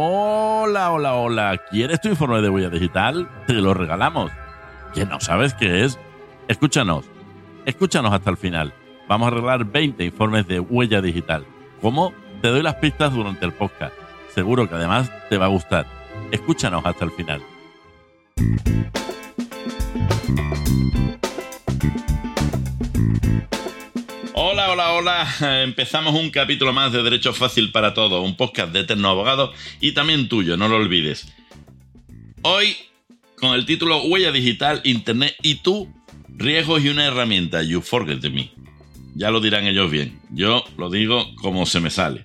Hola, hola, hola. ¿Quieres tu informe de huella digital? Te lo regalamos. ¿Que no sabes qué es? Escúchanos. Escúchanos hasta el final. Vamos a arreglar 20 informes de huella digital. ¿Cómo? Te doy las pistas durante el podcast. Seguro que además te va a gustar. Escúchanos hasta el final. Hola. Empezamos un capítulo más de Derecho Fácil para Todos, un podcast de Eterno Abogado y también tuyo, no lo olvides. Hoy, con el título Huella Digital, Internet y tú, riesgos y una herramienta, You Forget Me. Ya lo dirán ellos bien. Yo lo digo como se me sale.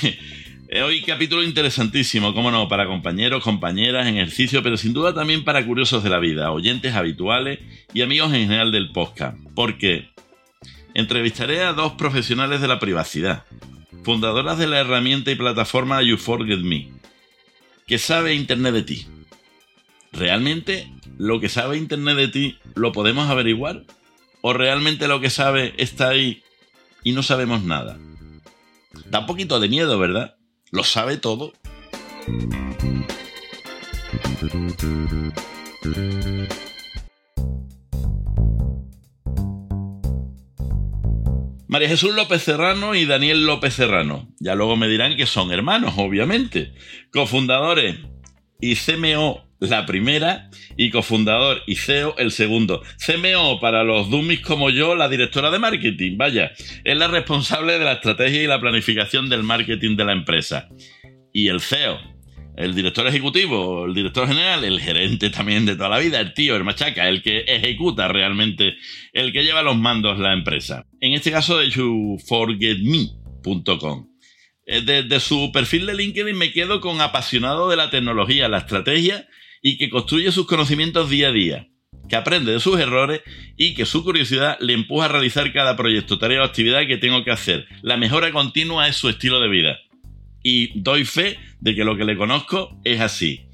Hoy capítulo interesantísimo, cómo no, para compañeros, compañeras en ejercicio, pero sin duda también para curiosos de la vida, oyentes habituales y amigos en general del podcast. Porque entrevistaré a dos profesionales de la privacidad, fundadoras de la herramienta y plataforma You Forget Me, que sabe Internet de ti. ¿Realmente lo que sabe Internet de ti lo podemos averiguar? ¿O realmente lo que sabe está ahí y no sabemos nada? Da un poquito de miedo, ¿verdad? Lo sabe todo. María Jesús López Serrano y Daniel López Serrano. Ya luego me dirán que son hermanos, obviamente. Cofundadores y CMO la primera y cofundador y CEO el segundo. CMO para los dummies como yo, la directora de marketing, vaya, es la responsable de la estrategia y la planificación del marketing de la empresa. Y el CEO, el director ejecutivo, el director general, el gerente también de toda la vida, el tío, el machaca, el que ejecuta realmente, el que lleva los mandos la empresa. En este caso de youforgetme.com. Desde su perfil de LinkedIn me quedo con apasionado de la tecnología, la estrategia y que construye sus conocimientos día a día, que aprende de sus errores y que su curiosidad le empuja a realizar cada proyecto, tarea o actividad que tengo que hacer. La mejora continua es su estilo de vida. Y doy fe de que lo que le conozco es así.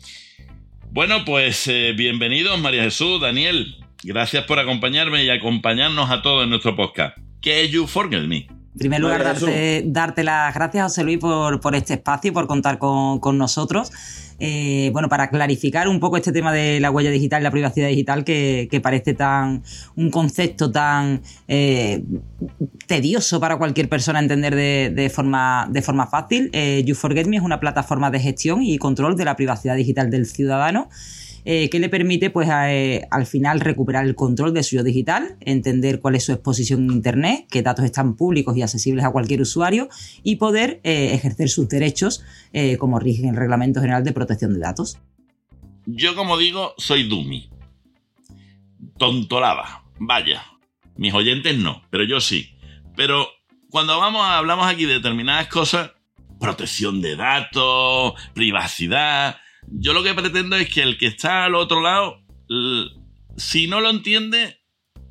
Bueno, pues eh, bienvenidos María Jesús, Daniel. Gracias por acompañarme y acompañarnos a todos en nuestro podcast. ¿Qué es You Forget Me? En primer lugar, darte, darte, las gracias, José Luis, por, por este espacio y por contar con, con nosotros. Eh, bueno, para clarificar un poco este tema de la huella digital y la privacidad digital que, parece tan un concepto tan eh, tedioso para cualquier persona entender de, forma, de forma fácil. Eh, you Forget Me es una plataforma de gestión y control de la privacidad digital del ciudadano eh, que le permite pues eh, al final recuperar el control de su yo digital, entender cuál es su exposición en Internet, qué datos están públicos y accesibles a cualquier usuario y poder eh, ejercer sus derechos como rigen el Reglamento General de Protección de Datos. Yo como digo, soy Dumi. Tontolaba. Vaya. Mis oyentes no, pero yo sí. Pero cuando vamos, hablamos aquí de determinadas cosas, protección de datos, privacidad, yo lo que pretendo es que el que está al otro lado, si no lo entiende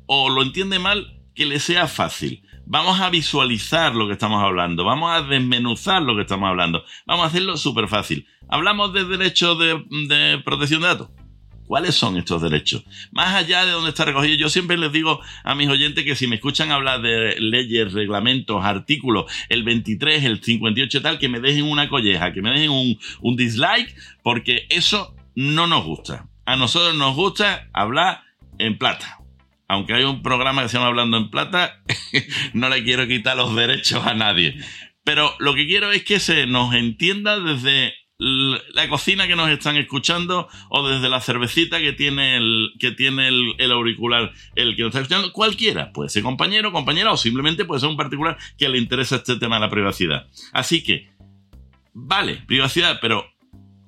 o lo entiende mal, que le sea fácil. Vamos a visualizar lo que estamos hablando, vamos a desmenuzar lo que estamos hablando, vamos a hacerlo súper fácil. Hablamos de derecho de, de protección de datos. ¿Cuáles son estos derechos? Más allá de donde está recogido, yo siempre les digo a mis oyentes que si me escuchan hablar de leyes, reglamentos, artículos, el 23, el 58 y tal, que me dejen una colleja, que me dejen un, un dislike, porque eso no nos gusta. A nosotros nos gusta hablar en plata. Aunque hay un programa que se llama Hablando en Plata, no le quiero quitar los derechos a nadie. Pero lo que quiero es que se nos entienda desde la cocina que nos están escuchando o desde la cervecita que tiene el, que tiene el, auricular el que nos está escuchando, cualquiera, puede ser compañero, compañera o simplemente puede ser un particular que le interesa este tema de la privacidad. Así que, vale, privacidad, pero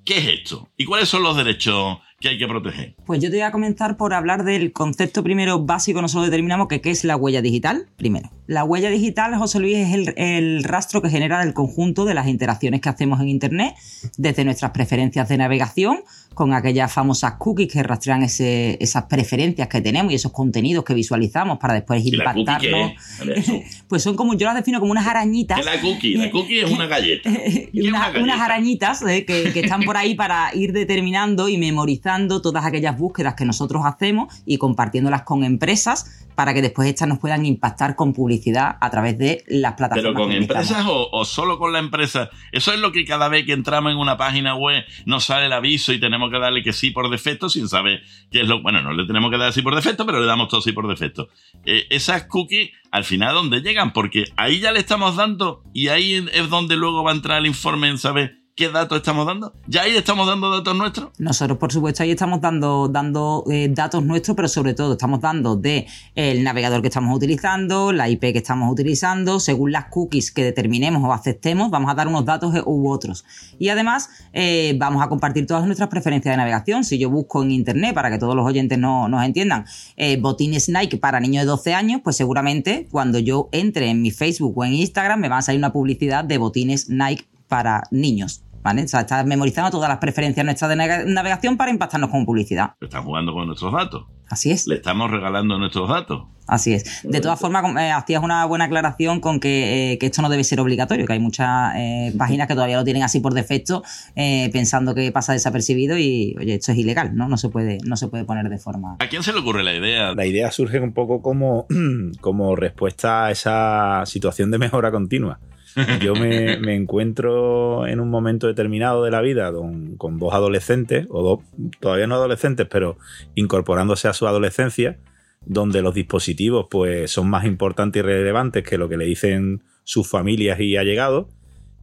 ¿qué es esto? ¿Y cuáles son los derechos que hay que proteger? Pues yo te voy a comenzar por hablar del concepto primero básico, nosotros determinamos que qué es la huella digital, primero. La huella digital, José Luis, es el, el, rastro que genera el conjunto de las interacciones que hacemos en Internet, desde nuestras preferencias de navegación con aquellas famosas cookies que rastrean esas preferencias que tenemos y esos contenidos que visualizamos para después impactarnos. pues son como, yo las defino como unas arañitas. ¿Qué la cookie? La cookie es una galleta. unas arañitas eh, que, están por ahí para ir determinando y memorizar analizando todas aquellas búsquedas que nosotros hacemos y compartiéndolas con empresas para que después estas nos puedan impactar con publicidad a través de las plataformas. ¿Pero con empresas o, solo con la empresa? Eso es lo que cada vez que entramos en una página web nos sale el aviso y tenemos que darle que sí por defecto sin saber qué es lo... Bueno, no le tenemos que dar sí por defecto, pero le damos todo sí por defecto. Eh, esas cookies, al final, ¿dónde llegan? Porque ahí ya le estamos dando y ahí es donde luego va a entrar el informe en saber ¿Qué datos estamos dando? ¿Ya ahí estamos dando datos nuestros? Nosotros, por supuesto, ahí estamos dando, eh, datos nuestros, pero sobre todo estamos dando de el navegador que estamos utilizando, la IP que estamos utilizando, según las cookies que determinemos o aceptemos, vamos a dar unos datos u otros. Y además, eh, vamos a compartir todas nuestras preferencias de navegación. Si yo busco en internet, para que todos los oyentes no, nos entiendan, eh, botines Nike para niños de 12 años, pues seguramente cuando yo entre en mi Facebook o en Instagram me va a salir una publicidad de botines Nike para niños. ¿Vale? O sea, está memorizando todas las preferencias nuestras de navegación para impactarnos con publicidad. Están jugando con nuestros datos. Así es. Le estamos regalando nuestros datos. Así es. De todas formas, eh, hacías una buena aclaración con que, eh, esto no debe ser obligatorio, que hay muchas eh, páginas que todavía lo tienen así por defecto, pensando que pasa desapercibido y, oye, esto es ilegal, ¿no? No se puede, no se puede poner de forma. ¿A quién se le ocurre la idea? La idea surge un poco como, como respuesta a esa situación de mejora continua. Yo me, encuentro en un momento determinado de la vida con, dos adolescentes, o dos, todavía no adolescentes, pero incorporándose a su adolescencia, donde los dispositivos pues, son más importantes y relevantes que lo que le dicen sus familias y allegados,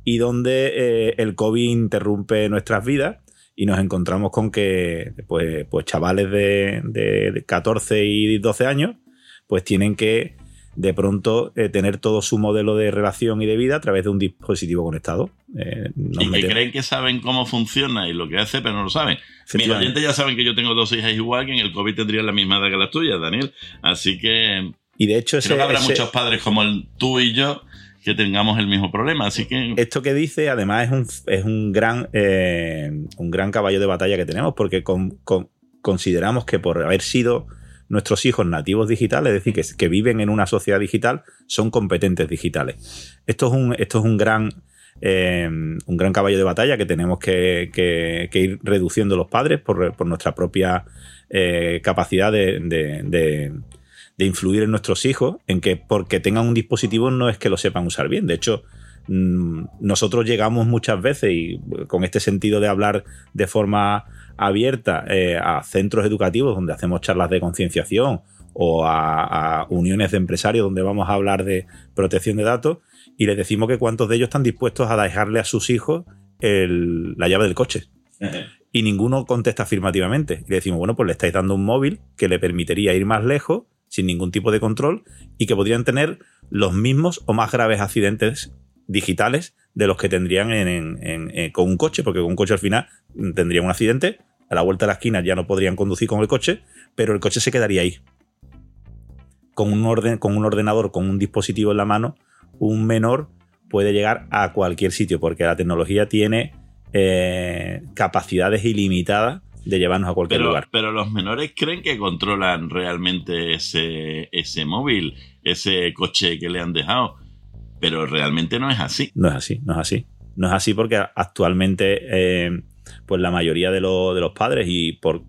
y donde eh, el COVID interrumpe nuestras vidas y nos encontramos con que pues, pues chavales de, de 14 y 12 años pues tienen que de pronto eh, tener todo su modelo de relación y de vida a través de un dispositivo conectado. Eh, y que creen que saben cómo funciona y lo que hace, pero no lo saben. Mis oyentes ya saben que yo tengo dos hijas igual, que en el COVID tendrían la misma edad que las tuyas, Daniel. Así que... Y de hecho creo que habrá muchos padres como el, tú y yo que tengamos el mismo problema. Así que. Esto que dice, además, es un, es un gran eh, un gran caballo de batalla que tenemos, porque consideramos que por haber sido nuestros hijos nativos digitales, es decir, que, viven en una sociedad digital, son competentes digitales. Esto es un, esto es un gran, eh, un gran caballo de batalla que tenemos que, ir reduciendo los padres por, nuestra propia eh, capacidad de, influir en nuestros hijos, en que porque tengan un dispositivo no es que lo sepan usar bien. De hecho, mm, nosotros llegamos muchas veces y con este sentido de hablar de forma abierta eh, a centros educativos donde hacemos charlas de concienciación o a, uniones de empresarios donde vamos a hablar de protección de datos y les decimos que cuántos de ellos están dispuestos a dejarle a sus hijos la llave del coche. Y ninguno contesta afirmativamente. Y le decimos, bueno, pues le estáis dando un móvil que le permitiría ir más lejos sin ningún tipo de control y que podrían tener los mismos o más graves accidentes digitales de los que tendrían con un coche, porque con un coche al final tendría un accidente, a la vuelta de la esquina ya no podrían conducir con el coche, pero el coche se quedaría ahí. Con un, orden, con un ordenador, con un dispositivo en la mano, un menor puede llegar a cualquier sitio, porque la tecnología tiene eh, capacidades ilimitadas de llevarnos a cualquier lugar. Pero los menores creen que controlan realmente ese, ese móvil, ese coche que le han dejado. Pero realmente no es así. No es así, no es así. No es así porque actualmente eh, pues la mayoría de, los padres y por,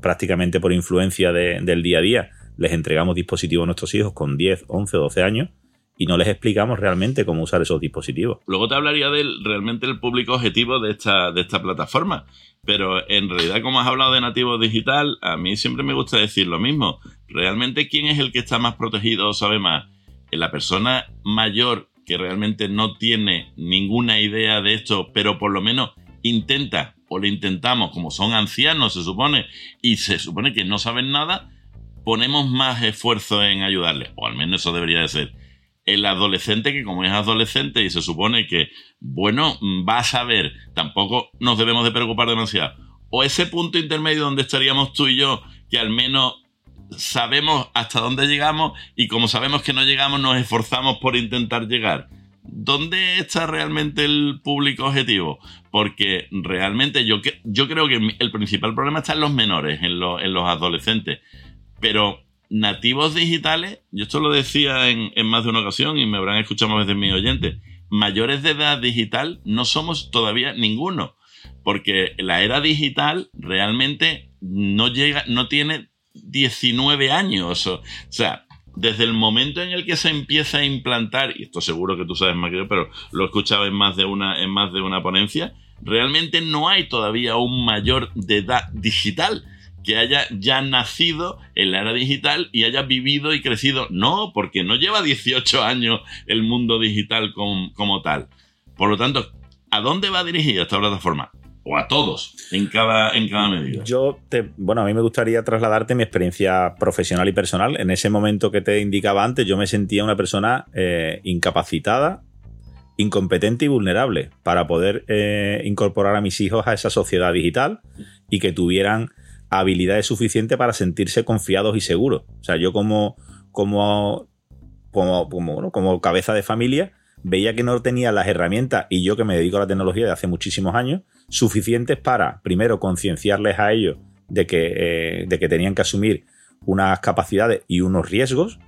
prácticamente por influencia del día a día les entregamos dispositivos a nuestros hijos con 10, 11 o 12 años y no les explicamos realmente cómo usar esos dispositivos. Luego te hablaría de realmente el público objetivo de esta, de esta plataforma, pero en realidad como has hablado de nativo digital, a mí siempre me gusta decir lo mismo. Realmente quién es el que está más protegido o sabe más? La persona mayor que realmente no tiene ninguna idea de esto, pero por lo menos intenta o le intentamos, como son ancianos se supone, y se supone que no saben nada, ponemos más esfuerzo en ayudarles, o al menos eso debería de ser. El adolescente que como es adolescente y se supone que, bueno, va a saber, tampoco nos debemos de preocupar demasiado. O ese punto intermedio donde estaríamos tú y yo, que al menos sabemos hasta dónde llegamos y como sabemos que no llegamos nos esforzamos por intentar llegar. ¿Dónde está realmente el público objetivo? Porque realmente yo, yo creo que el principal problema está en los menores, en, en los adolescentes. Pero nativos digitales, yo esto lo decía en, más de una ocasión y me habrán escuchado más veces mis oyentes, mayores de edad digital no somos todavía ninguno. Porque la era digital realmente no llega, no tiene 19 años. O, sea, desde el momento en el que se empieza a implantar, y esto seguro que tú sabes más que yo, pero lo he escuchado en más de una, en más de una ponencia, realmente no hay todavía un mayor de edad digital que haya ya nacido en la era digital y haya vivido y crecido. No, porque no lleva 18 años el mundo digital como tal. Por lo tanto, ¿a dónde va dirigida esta plataforma? O a todos en cada, en cada medida. Yo, te, bueno, a mí me gustaría trasladarte mi experiencia profesional y personal. En ese momento que te indicaba antes, yo me sentía una persona eh, incapacitada, incompetente y vulnerable para poder eh, incorporar a mis hijos a esa sociedad digital y que tuvieran habilidades suficientes para sentirse confiados y seguros. O sea, yo como, como, como, como, como cabeza de familia veía que no tenía las herramientas, y yo que me dedico a la tecnología de hace muchísimos años, suficientes para, primero, concienciarles a ellos de que, eh, de que tenían que asumir unas capacidades y unos riesgos.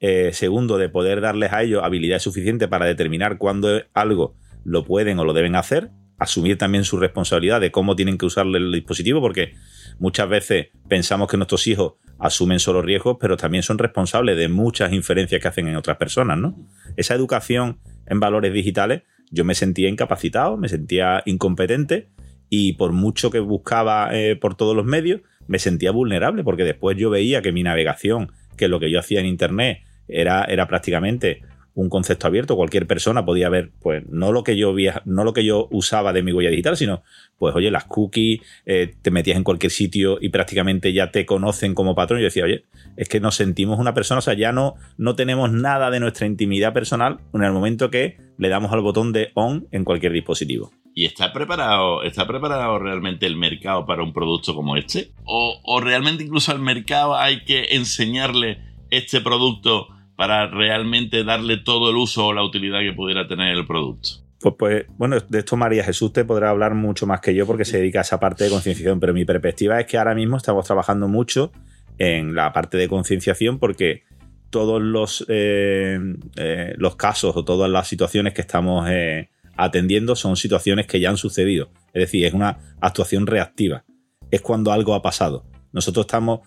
Eh, segundo, de poder darles a ellos habilidades suficientes para determinar cuándo algo lo pueden o lo deben hacer. Asumir también su responsabilidad de cómo tienen que usar el dispositivo, porque muchas veces pensamos que nuestros hijos asumen solo riesgos, pero también son responsables de muchas inferencias que hacen en otras personas, ¿no? Esa educación en valores digitales, yo me sentía incapacitado, me sentía incompetente y por mucho que buscaba eh, por todos los medios, me sentía vulnerable porque después yo veía que mi navegación, que lo que yo hacía en Internet era, era prácticamente un concepto abierto, cualquier persona podía ver, pues, no lo que yo no lo que yo usaba de mi huella digital, sino, pues, oye, las cookies, eh, te metías en cualquier sitio y prácticamente ya te conocen como patrón. Yo decía, oye, es que nos sentimos una persona, o sea, ya no, no tenemos nada de nuestra intimidad personal en el momento que le damos al botón de on en cualquier dispositivo. ¿Y está preparado, está preparado realmente el mercado para un producto como este? ¿O, o realmente incluso al mercado hay que enseñarle este producto? para realmente darle todo el uso o la utilidad que pudiera tener el producto. Pues, pues, bueno, de esto María Jesús te podrá hablar mucho más que yo porque se dedica a esa parte de concienciación, pero mi perspectiva es que ahora mismo estamos trabajando mucho en la parte de concienciación porque todos los, eh, eh, los casos o todas las situaciones que estamos eh, atendiendo son situaciones que ya han sucedido. Es decir, es una actuación reactiva. Es cuando algo ha pasado. Nosotros estamos,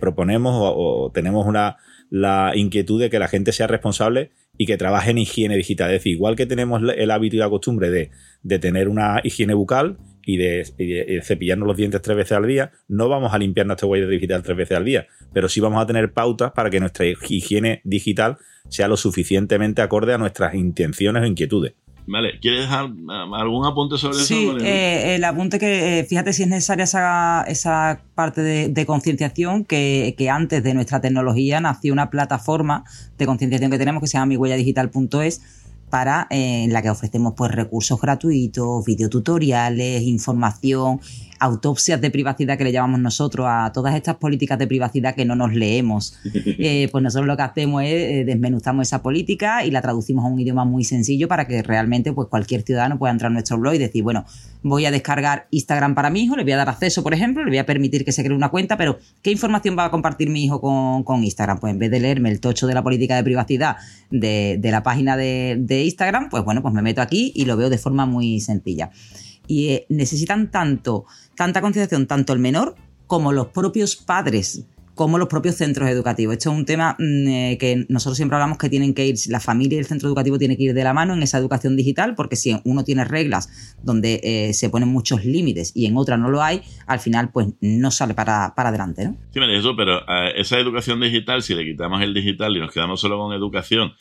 proponemos o tenemos una, la inquietud de que la gente sea responsable y que trabaje en higiene digital. Es decir, igual que tenemos el hábito y la costumbre de, tener una higiene bucal y de, cepillarnos los dientes tres veces al día, no vamos a limpiar nuestra huella digital tres veces al día, pero sí vamos a tener pautas para que nuestra higiene digital sea lo suficientemente acorde a nuestras intenciones o inquietudes. Vale, ¿quieres dejar um, algún apunte sobre eso? Sí, eh, el apunte que, eh, fíjate si es necesaria esa, esa parte de, concienciación que, que, antes de nuestra tecnología nació una plataforma de concienciación que tenemos que se llama mihuelladigital.es para eh, en la que ofrecemos pues recursos gratuitos, videotutoriales, información autopsias de privacidad que le llamamos nosotros a todas estas políticas de privacidad que no nos leemos. Eh, pues nosotros lo que hacemos es eh, desmenuzamos esa política y la traducimos a un idioma muy sencillo para que realmente pues cualquier ciudadano pueda entrar a nuestro blog y decir, bueno, voy a descargar Instagram para mi hijo, le voy a dar acceso, por ejemplo, le voy a permitir que se cree una cuenta, pero ¿qué información va a compartir mi hijo con, Instagram? Pues en vez de leerme el tocho de la política de privacidad de, la página de, de Instagram, pues bueno, pues me meto aquí y lo veo de forma muy sencilla y eh, necesitan tanto, tanta concienciación, tanto el menor como los propios padres como los propios centros educativos. Esto es un tema mm, eh, que nosotros siempre hablamos que tienen que ir, la familia y el centro educativo tienen que ir de la mano en esa educación digital, porque si uno tiene reglas donde eh, se ponen muchos límites y en otra no lo hay, al final pues no sale para, para adelante. ¿no? Sí, eso, pero esa educación digital, si le quitamos el digital y nos quedamos solo con educación,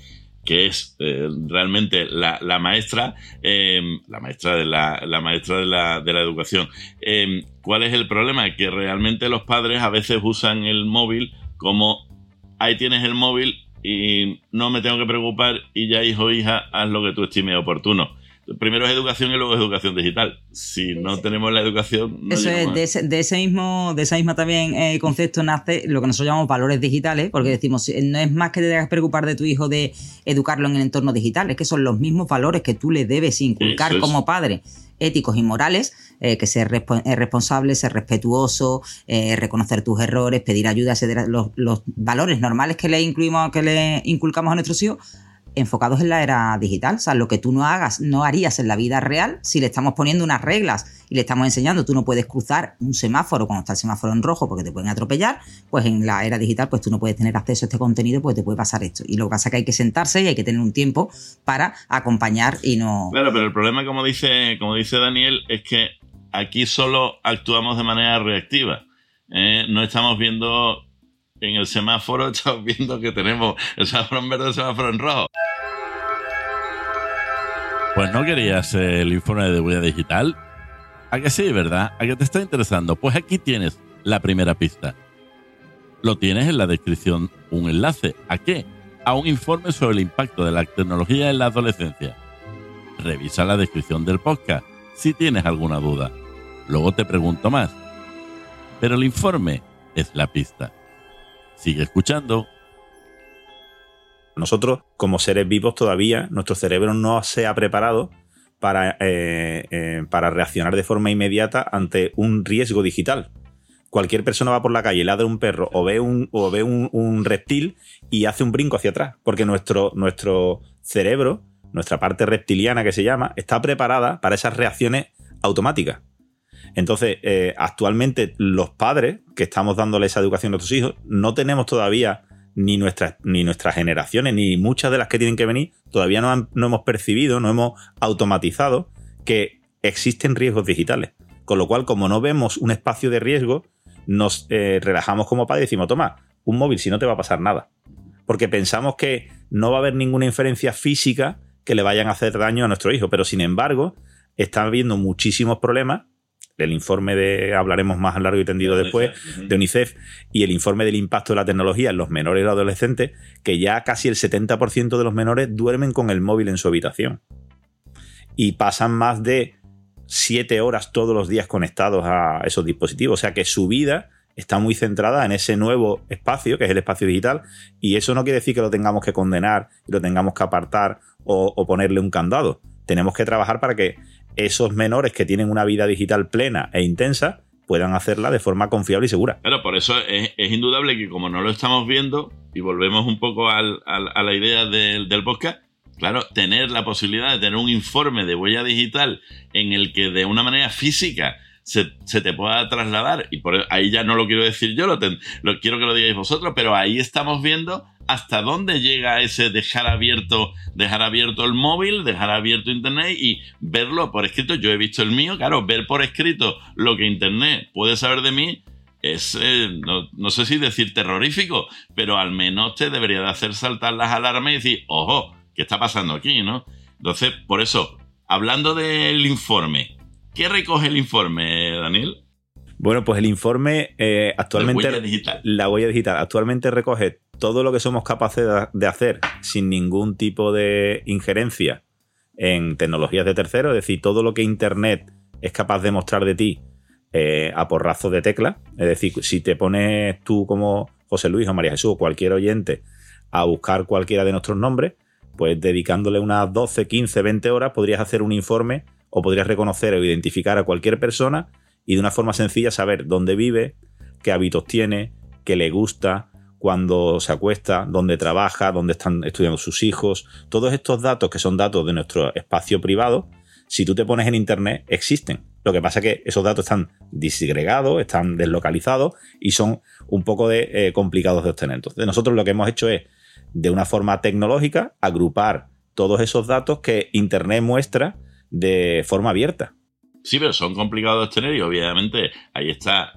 que es eh, realmente la, maestra, eh, la maestra de la, maestra de la, de la educación. Eh, ¿Cuál es el problema? Que realmente los padres a veces usan el móvil como ahí tienes el móvil y no me tengo que preocupar y ya hijo hija haz lo que tú estimes oportuno primero es educación y luego es educación digital. Si no tenemos la educación. No Eso es, de ese, mismo, de esa misma también eh, concepto nace lo que nosotros llamamos valores digitales, porque decimos, no es más que te debas preocupar de tu hijo de educarlo en el entorno digital, es que son los mismos valores que tú le debes inculcar como padre éticos y morales, eh, que ser responsable, ser respetuoso, eh, reconocer tus errores, pedir ayuda, los, los valores normales que le incluimos, que le inculcamos a nuestros hijos, enfocados en la era digital. O sea, lo que tú no hagas, no harías en la vida real si le estamos poniendo unas reglas y le estamos enseñando, tú no puedes cruzar un semáforo cuando está el semáforo en rojo porque te pueden atropellar, pues en la era digital pues tú no puedes tener acceso a este contenido, pues te puede pasar esto. Y lo que pasa es que hay que sentarse y hay que tener un tiempo para acompañar y no... Claro, pero el problema, como dice, como dice Daniel, es que aquí solo actuamos de manera reactiva. ¿eh? no estamos viendo en el semáforo, estamos viendo que tenemos el semáforo en verde el semáforo en rojo. Pues no querías el informe de huella digital. ¿A que sí, verdad? ¿A que te está interesando? Pues aquí tienes la primera pista. Lo tienes en la descripción un enlace. ¿A qué? A un informe sobre el impacto de la tecnología en la adolescencia. Revisa la descripción del podcast si tienes alguna duda. Luego te pregunto más. Pero el informe es la pista. Sigue escuchando. Nosotros, como seres vivos, todavía nuestro cerebro no se ha preparado para, eh, eh, para reaccionar de forma inmediata ante un riesgo digital. Cualquier persona va por la calle, ladra un perro o ve un, o ve un, reptil y hace un brinco hacia atrás, porque nuestro, nuestro cerebro, nuestra parte reptiliana que se llama, está preparada para esas reacciones automáticas. Entonces, eh, actualmente los padres que estamos dándole esa educación a nuestros hijos, no tenemos todavía ni nuestras, ni nuestras generaciones, ni muchas de las que tienen que venir, todavía no, no hemos percibido, no hemos automatizado que existen riesgos digitales. Con lo cual, como no vemos un espacio de riesgo, nos eh, relajamos como padres y decimos, toma, un móvil si no te va a pasar nada. Porque pensamos que no va a haber ninguna inferencia física que le vayan a hacer daño a nuestro hijo. Pero sin embargo, está habiendo muchísimos problemas el informe de, hablaremos más a largo y tendido después, de UNICEF, y el informe del impacto de la tecnología en los menores y los adolescentes, que ya casi el 70% de los menores duermen con el móvil en su habitación. Y pasan más de 7 horas todos los días conectados a esos dispositivos. O sea que su vida está muy centrada en ese nuevo espacio, que es el espacio digital, y eso no quiere decir que lo tengamos que condenar y lo tengamos que apartar o ponerle un candado. Tenemos que trabajar para que esos menores que tienen una vida digital plena e intensa puedan hacerla de forma confiable y segura. Claro, por eso es, indudable que como no lo estamos viendo, y volvemos un poco a la idea del, podcast, claro, tener la posibilidad de tener un informe de huella digital en el que de una manera física se, te pueda trasladar, y por ahí ya no lo quiero decir yo, lo, lo quiero que lo digáis vosotros, pero ahí estamos viendo hasta dónde llega ese dejar abierto, dejar abierto el móvil, dejar abierto internet y verlo por escrito. Yo he visto el mío, claro, ver por escrito lo que internet puede saber de mí es, eh, no, no, sé si decir terrorífico, pero al menos te debería de hacer saltar las alarmas y decir, ojo, ¿qué está pasando aquí? ¿no? Entonces, por eso, hablando del informe, ¿Qué recoge el informe, Daniel? Bueno, pues el informe eh, actualmente. La huella digital. La huella digital. Actualmente recoge todo lo que somos capaces de hacer sin ningún tipo de injerencia en tecnologías de tercero, es decir, todo lo que Internet es capaz de mostrar de ti eh, a porrazo de tecla. Es decir, si te pones tú como José Luis o María Jesús o cualquier oyente a buscar cualquiera de nuestros nombres, pues dedicándole unas 12, 15, 20 horas podrías hacer un informe o podrías reconocer o identificar a cualquier persona y de una forma sencilla saber dónde vive, qué hábitos tiene, qué le gusta, cuándo se acuesta, dónde trabaja, dónde están estudiando sus hijos. Todos estos datos que son datos de nuestro espacio privado, si tú te pones en Internet, existen. Lo que pasa es que esos datos están disgregados, están deslocalizados y son un poco de, eh, complicados de obtener. Entonces, nosotros lo que hemos hecho es, de una forma tecnológica, agrupar todos esos datos que Internet muestra de forma abierta. Sí, pero son complicados de obtener y obviamente ahí está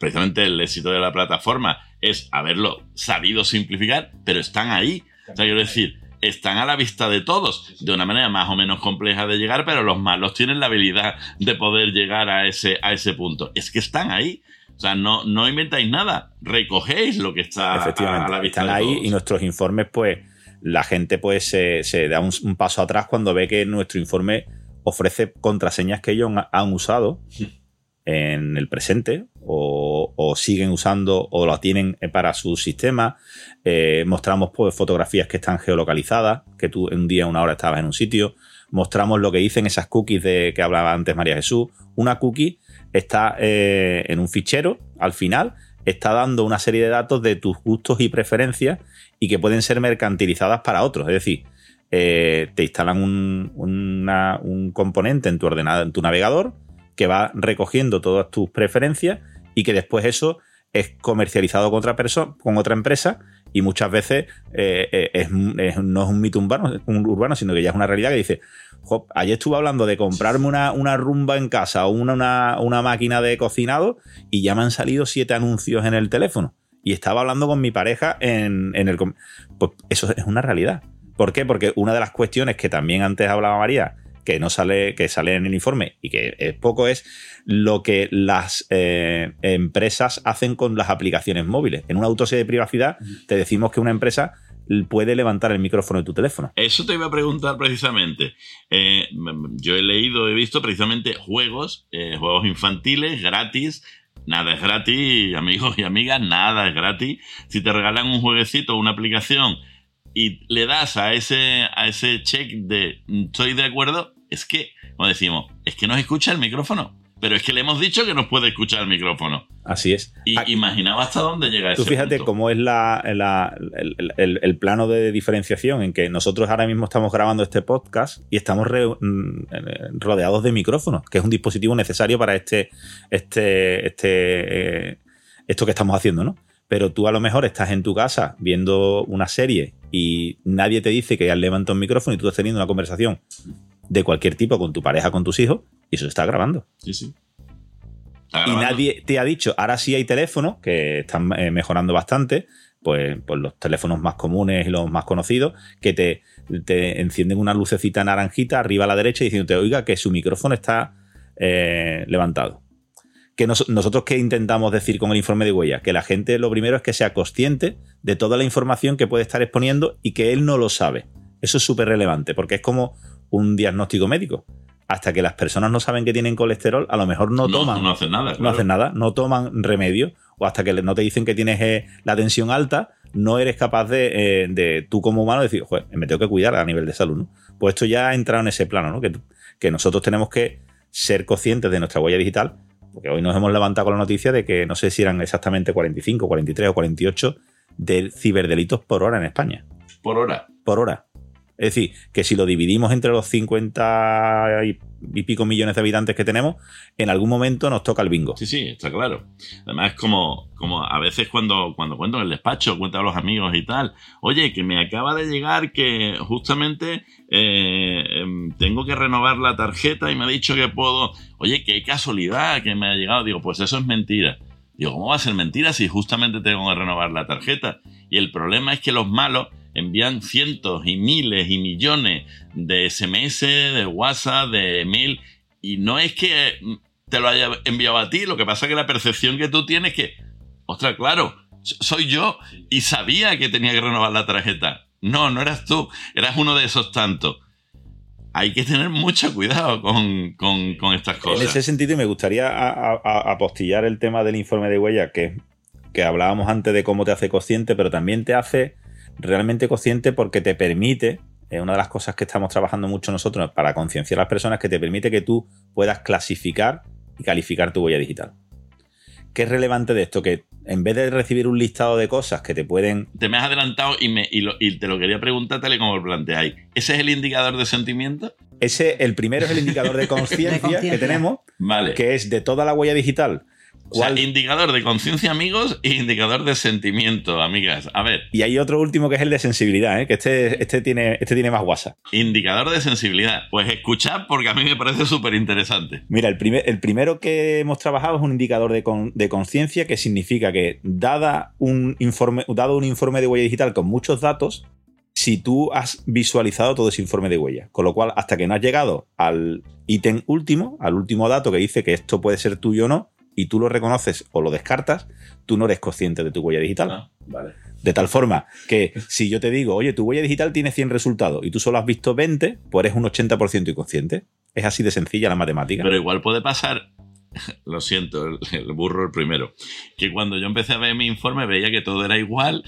precisamente el éxito de la plataforma, es haberlo sabido simplificar, pero están ahí. O sea, quiero decir, están a la vista de todos, de una manera más o menos compleja de llegar, pero los malos tienen la habilidad de poder llegar a ese, a ese punto. Es que están ahí. O sea, no, no inventáis nada, recogéis lo que está a, la vista están ahí y nuestros informes, pues, la gente pues se, da un, paso atrás cuando ve que nuestro informe ofrece contraseñas que ellos han usado en el presente o, siguen usando o la tienen para su sistema. Eh, mostramos pues, fotografías que están geolocalizadas, que tú en un día, una hora estabas en un sitio. Mostramos lo que dicen esas cookies de que hablaba antes María Jesús. Una cookie está eh, en un fichero al final está dando una serie de datos de tus gustos y preferencias y que pueden ser mercantilizadas para otros. Es decir, eh, te instalan un, componente en tu ordenador, en tu navegador, que va recogiendo todas tus preferencias y que después eso es comercializado con otra, persona, con otra empresa y muchas veces eh, eh, no es un mito urbano, un urbano, sino que ya es una realidad que dice, ayer estuve hablando de comprarme una, rumba en casa o una, una, máquina de cocinado y ya me han salido siete anuncios en el teléfono. Y estaba hablando con mi pareja en, en el... Pues eso es una realidad. ¿Por qué? Porque una de las cuestiones que también antes hablaba María, que no sale, que sale en el informe y que es poco, es lo que las eh, empresas hacen con las aplicaciones móviles. En una autopsia de privacidad te decimos que una empresa puede levantar el micrófono de tu teléfono. Eso te iba a preguntar precisamente. Eh, yo he leído, he visto precisamente juegos, eh, juegos infantiles gratis. Nada es gratis, amigos y amigas, nada es gratis. Si te regalan un jueguecito o una aplicación y le das a ese, a ese check de estoy de acuerdo, es que, como decimos, es que nos escucha el micrófono. Pero es que le hemos dicho que nos puede escuchar el micrófono. Así es. Y imaginaba hasta dónde llega Tú fíjate cómo es la, el, plano de diferenciación en que nosotros ahora mismo estamos grabando este podcast y estamos mm, rodeados de micrófonos, que es un dispositivo necesario para este, este, este, eh, esto que estamos haciendo, ¿no? Pero tú a lo mejor estás en tu casa viendo una serie y nadie te dice que has levantado un micrófono y tú estás teniendo una conversación de cualquier tipo con tu pareja, con tus hijos, y eso se está grabando. Sí, sí. Y nadie te ha dicho, ahora sí hay teléfonos que están eh, mejorando bastante, pues, pues, los teléfonos más comunes y los más conocidos, que te, te, encienden una lucecita naranjita arriba a la derecha diciéndote, oiga, que su micrófono está eh, levantado. Que nosotros qué intentamos decir con el informe de huella? Que la gente lo primero es que sea consciente de toda la información que puede estar exponiendo y que él no lo sabe. Eso es súper relevante, porque es como un diagnóstico médico. Hasta que las personas no saben que tienen colesterol, a lo mejor no, toman. No hacen nada. No hacen nada, no toman remedio. O hasta que no te dicen que tienes eh, la tensión alta, no eres capaz eh, de, tú como humano decir, joder, me tengo que cuidar a nivel de salud, ¿no? Pues esto ya ha entrado en ese plano, ¿no? Que, que nosotros tenemos que ser conscientes de nuestra huella digital, porque hoy nos hemos levantado con la noticia de que no sé si eran exactamente 45, 43 o 48 de ciberdelitos por hora en España. Por hora. Por hora. Es decir, que si lo dividimos entre los 50 y, pico millones de habitantes que tenemos, en algún momento nos toca el bingo. Sí, sí, está claro. Además, como, como a veces cuando, cuando cuento en el despacho, cuento a los amigos y tal, oye, que me acaba de llegar que justamente eh, em, tengo que renovar la tarjeta y me ha dicho que puedo, oye, qué casualidad que me ha llegado. Digo, pues eso es mentira. Digo, ¿cómo va a ser mentira si justamente tengo que renovar la tarjeta? Y el problema es que los malos envían cientos y miles y millones de SMS, de WhatsApp, de email, y no es que te lo haya enviado a ti, lo que pasa es que la percepción que tú tienes es que, ostras, claro, soy yo y sabía que tenía que renovar la tarjeta. No, no eras tú, eras uno de esos tantos. Hay que tener mucho cuidado con, estas cosas. En ese sentido, me gustaría apostillar el tema del informe de huella, que, que hablábamos antes de cómo te hace consciente, pero también te hace realmente consciente porque te permite, es una de las cosas que estamos trabajando mucho nosotros para concienciar a las personas, que te permite que tú puedas clasificar y calificar tu huella digital. ¿Qué es relevante de esto? Que en vez de recibir un listado de cosas que te pueden... Te me has adelantado y, me, y, te lo quería preguntar tal y como lo planteáis. ¿Ese es el indicador de sentimiento? Ese, el primero es el indicador de conciencia que tenemos, vale. que es de toda la huella digital indicador de conciencia, amigos, e indicador de sentimiento, amigas. A ver. Y hay otro último que es el de sensibilidad, ¿eh? que este, este, tiene, este tiene más guasa. Indicador de sensibilidad. Pues escuchad porque a mí me parece súper interesante. Mira, el, primer, el primero que hemos trabajado es un indicador de, de conciencia que significa que, dada un informe, dado un informe de huella digital con muchos datos, si tú has visualizado todo ese informe de huella. Con lo cual, hasta que no has llegado al ítem último, al último dato que dice que esto puede ser tuyo o no, y tú lo reconoces o lo descartas, tú no eres consciente de tu huella digital. Ah, de tal forma que si yo te digo, oye, tu huella digital tiene 100 resultados y tú solo has visto 20, pues eres un 80% inconsciente. Es así de sencilla la matemática. Pero igual puede pasar lo siento, el, burro el primero, que cuando yo empecé a ver mi informe veía que todo era igual,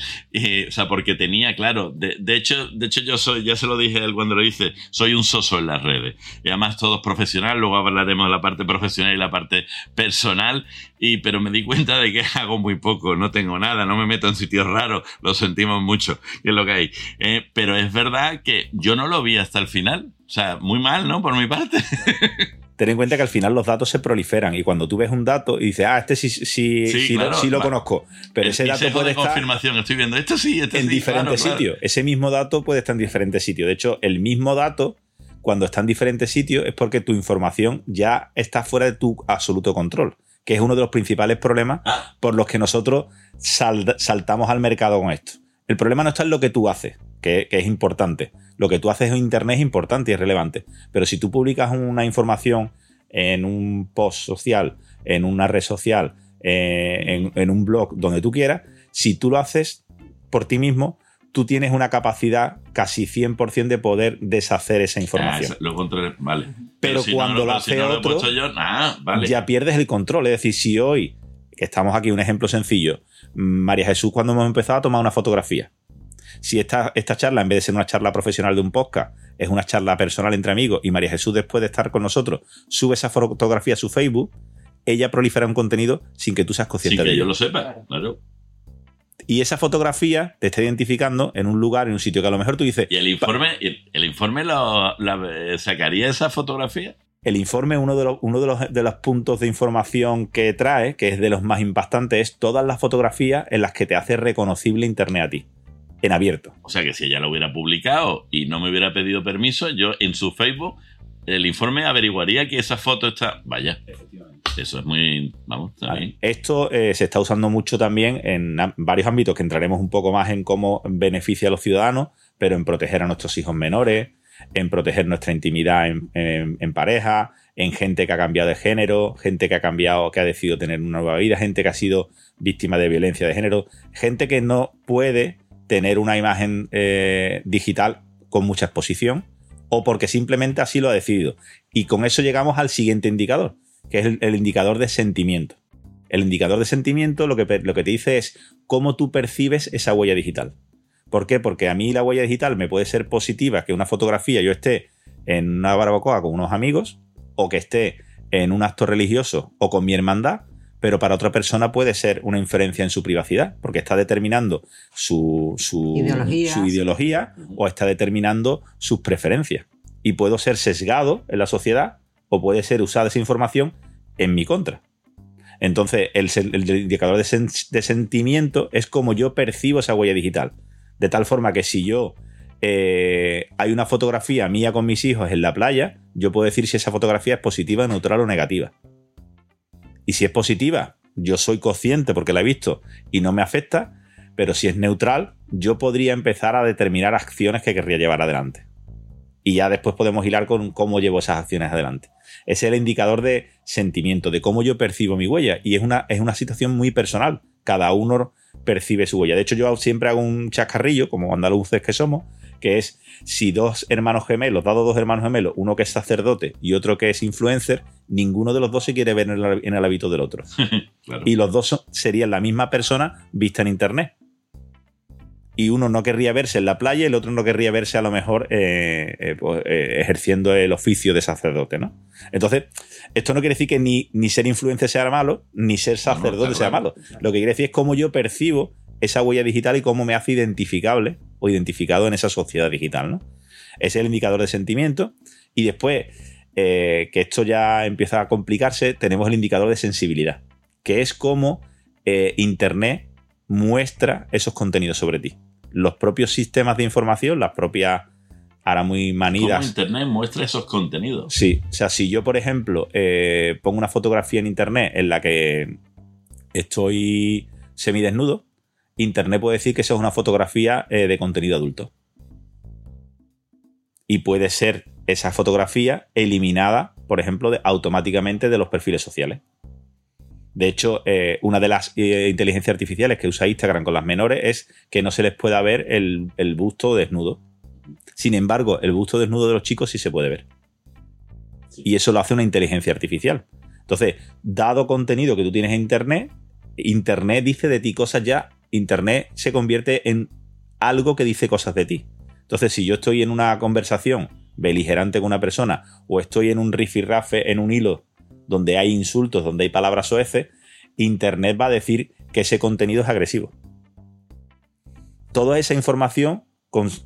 o sea, porque tenía, claro, de, hecho, de hecho yo soy, ya se lo dije él cuando lo hice, soy un soso en las redes, y además todo es profesional, luego hablaremos de la parte profesional y la parte personal, y, pero me di cuenta de que hago muy poco, no tengo nada, no me meto en sitios raros, lo sentimos mucho, que es lo que hay. Eh, pero es verdad que yo no lo vi hasta el final, o sea, muy mal, ¿no? Por mi parte. ten en cuenta que al final los datos se proliferan y cuando tú ves un dato y dices, ah, este sí, sí, sí, lo, conozco, pero ese dato puede estar confirmación, estoy viendo, esto sí, este en diferentes sitios. Ese mismo dato puede estar en diferentes sitios. De hecho, el mismo dato, cuando está en diferentes sitios, es porque tu información ya está fuera de tu absoluto control, que es uno de los principales problemas ah. por los que nosotros saltamos al mercado con esto. El problema no está en lo que tú haces, que, es importante. Lo que tú haces en Internet es importante y es relevante. Pero si tú publicas una información en un post social, en una red social, eh, en, un blog, donde tú quieras, si tú lo haces por ti mismo, tú tienes una capacidad casi 100% de poder deshacer esa información. lo vale. Pero, cuando lo hace otro, ya pierdes el control. Es decir, si hoy, estamos aquí, un ejemplo sencillo, María Jesús cuando hemos empezado a tomar una fotografía, si esta, esta charla, en vez de ser una charla profesional de un podcast, es una charla personal entre amigos y María Jesús, después de estar con nosotros, sube esa fotografía a su Facebook, ella prolifera un contenido sin que tú seas consciente de ello. que yo lo sepa, claro. Y esa fotografía te está identificando en un lugar, en un sitio que a lo mejor tú dices. ¿Y el informe, el, informe lo, sacaría esa fotografía? El informe, uno, de los, uno de, los, de los puntos de información que trae, que es de los más impactantes, es todas las fotografías en las que te hace reconocible Internet a ti en abierto. O sea que si ella lo hubiera publicado y no me hubiera pedido permiso, yo en su Facebook el informe averiguaría que esa foto está. Vaya. Eso es muy. Vamos, también. Esto eh, se está usando mucho también en varios ámbitos que entraremos un poco más en cómo beneficia a los ciudadanos, pero en proteger a nuestros hijos menores, en proteger nuestra intimidad en, pareja, en gente que ha cambiado de género, gente que ha cambiado, que ha decidido tener una nueva vida, gente que ha sido víctima de violencia de género, gente que no puede tener una imagen eh, digital con mucha exposición o porque simplemente así lo ha decidido. Y con eso llegamos al siguiente indicador, que es el, indicador de sentimiento. El indicador de sentimiento lo que, lo que te dice es cómo tú percibes esa huella digital. ¿Por qué? Porque a mí la huella digital me puede ser positiva, que una fotografía yo esté en una barbacoa con unos amigos, o que esté en un acto religioso o con mi hermandad, pero para otra persona puede ser una inferencia en su privacidad, porque está determinando su, su, ideología o está determinando sus preferencias. Y puedo ser sesgado en la sociedad o puede ser usada esa información en mi contra. Entonces, el, indicador de, de, sentimiento es como yo percibo esa huella digital. De tal forma que si yo eh, hay una fotografía mía con mis hijos en la playa, yo puedo decir si esa fotografía es positiva, neutral o negativa. Y si es positiva, yo soy consciente porque la he visto y no me afecta, pero si es neutral, yo podría empezar a determinar acciones que querría llevar adelante. Y ya después podemos hilar con cómo llevo esas acciones adelante. Es el indicador de sentimiento, de cómo yo percibo mi huella. Y es una, es una situación muy personal. Cada uno percibe su huella. De hecho, yo siempre hago un chascarrillo, como andaluces que somos, que es si dos hermanos gemelos, dado dos hermanos gemelos, uno que es sacerdote y otro que es influencer, ninguno de los dos se quiere ver en el, hábito del otro. Y los dos serían la misma persona vista en Internet. Y uno no querría verse en la playa y el otro no querría verse a lo mejor eh, eh, pues, eh, ejerciendo el oficio de sacerdote, ¿no? Entonces, esto no quiere decir que ni, ni ser influencer sea malo, ni ser sacerdote sea malo. Lo que quiere decir es cómo yo percibo esa huella digital y cómo me hace identificable o identificado en esa sociedad digital. ¿no? es el indicador de sentimiento. Y después, eh, que esto ya empieza a complicarse, tenemos el indicador de sensibilidad, que es cómo eh, Internet muestra esos contenidos sobre ti. Los propios sistemas de información, las propias ahora muy manidas. ¿Cómo Internet muestra esos contenidos? Sí, o sea, si yo, por ejemplo, eh, pongo una fotografía en Internet en la que estoy semidesnudo, Internet puede decir que eso es una fotografía eh, de contenido adulto. Y puede ser esa fotografía eliminada, por ejemplo, automáticamente de los perfiles sociales. De hecho, eh, una de las eh, inteligencias artificiales que usa Instagram con las menores es que no se les pueda ver el, el, busto desnudo. Sin embargo, el busto desnudo de los chicos sí se puede ver. Y eso lo hace una inteligencia artificial. Entonces, dado contenido que tú tienes en Internet, Internet dice de ti cosas ya, Internet se convierte en algo que dice cosas de ti. Entonces, si yo estoy en una conversación beligerante con una persona o estoy en un rifirrafe, en un hilo donde hay insultos, donde hay palabras soeces, Internet va a decir que ese contenido es agresivo. Toda esa información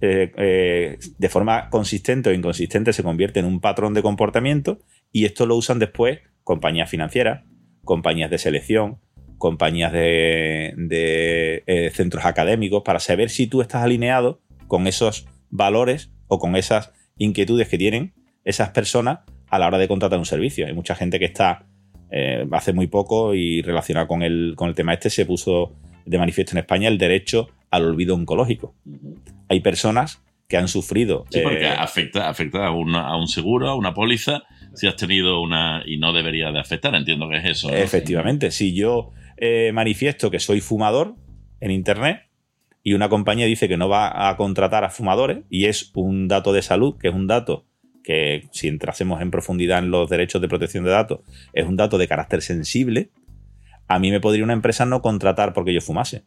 eh, eh, de forma consistente o inconsistente se convierte en un patrón de comportamiento y esto lo usan después compañías financieras, compañías de selección, compañías de, eh, centros académicos para saber si tú estás alineado con esos valores o con esas inquietudes que tienen esas personas a la hora de contratar un servicio. Hay mucha gente que está hace muy poco y relacionado con el, con el tema este se puso de manifiesto en España el derecho al olvido oncológico. Hay personas que han sufrido. Sí, porque eh, afecta, afecta a, a, un seguro, a una póliza, si has tenido una. y no debería de afectar, entiendo que es eso. Efectivamente, si yo eh, manifiesto que soy fumador en internet y una compañía dice que no va a contratar a fumadores y es un dato de salud, que es un dato que si entrásemos en profundidad en los derechos de protección de datos, es un dato de carácter sensible, a mí me podría una empresa no contratar porque yo fumase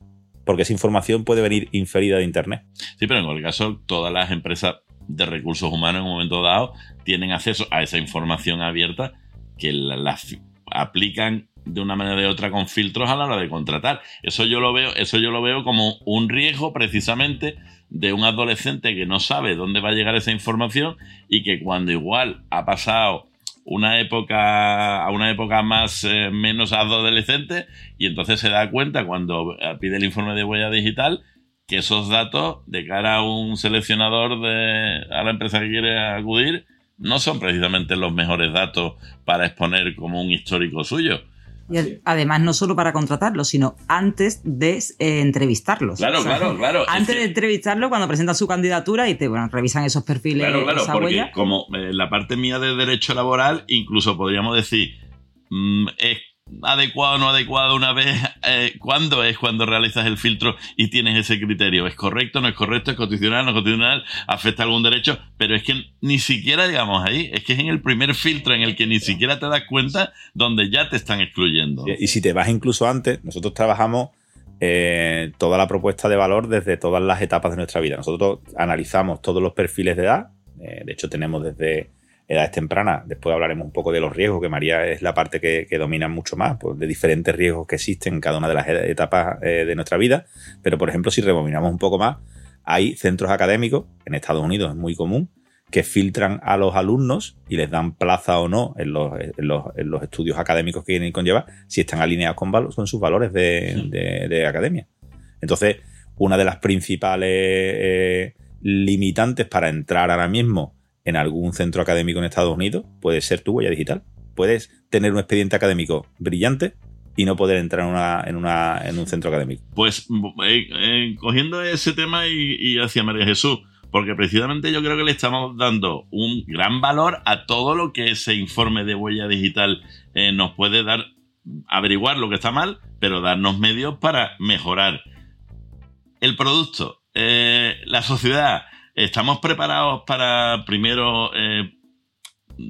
porque esa información puede venir inferida de Internet. Sí, pero en cualquier caso, todas las empresas de recursos humanos en un momento dado tienen acceso a esa información abierta que la, aplican de una manera u otra con filtros a la hora de contratar. Eso yo lo veo, eso yo lo veo como un riesgo precisamente de un adolescente que no sabe dónde va a llegar esa información y que cuando igual ha pasado una época a una época más eh, menos adolescente y entonces se da cuenta cuando pide el informe de huella digital que esos datos de cara a un seleccionador de a la empresa que quiere acudir no son precisamente los mejores datos para exponer como un histórico suyo. Y además, no solo para contratarlo, sino antes de eh, entrevistarlos. Claro, claro, claro. Antes de entrevistarlo, cuando presentan su candidatura y te bueno, revisan esos perfiles. Claro, claro, porque como eh, la parte mía de derecho laboral, incluso podríamos decir, mm, es adecuado o no adecuado una vez, eh, ¿cuándo es cuando realizas el filtro y tienes ese criterio? ¿Es correcto, no es correcto, es constitucional, no es constitucional, afecta algún derecho? Pero es que ni siquiera llegamos ahí, es que es en el primer filtro en el que ni siquiera te das cuenta donde ya te están excluyendo. Y si te vas incluso antes, nosotros trabajamos eh, toda la propuesta de valor desde todas las etapas de nuestra vida. Nosotros analizamos todos los perfiles de edad, eh, de hecho tenemos desde edades tempranas. Después hablaremos un poco de los riesgos, que María es la parte que, domina mucho más, pues, de diferentes riesgos que existen en cada una de las etapas eh, de nuestra vida. Pero, por ejemplo, si rebobinamos un poco más, hay centros académicos, en Estados Unidos es muy común, que filtran a los alumnos y les dan plaza o no en los, estudios académicos que quieren conllevar, si están alineados con, con sus valores de, academia. Entonces, una de las principales eh, limitantes para entrar ahora mismo en algún centro académico en Estados Unidos, puede ser tu huella digital. Puedes tener un expediente académico brillante y no poder entrar en, un centro académico. Pues eh, eh, cogiendo ese tema y, hacia María Jesús, porque precisamente yo creo que le estamos dando un gran valor a todo lo que ese informe de huella digital eh, nos puede dar, averiguar lo que está mal, pero darnos medios para mejorar el producto, la sociedad, estamos preparados para primero eh,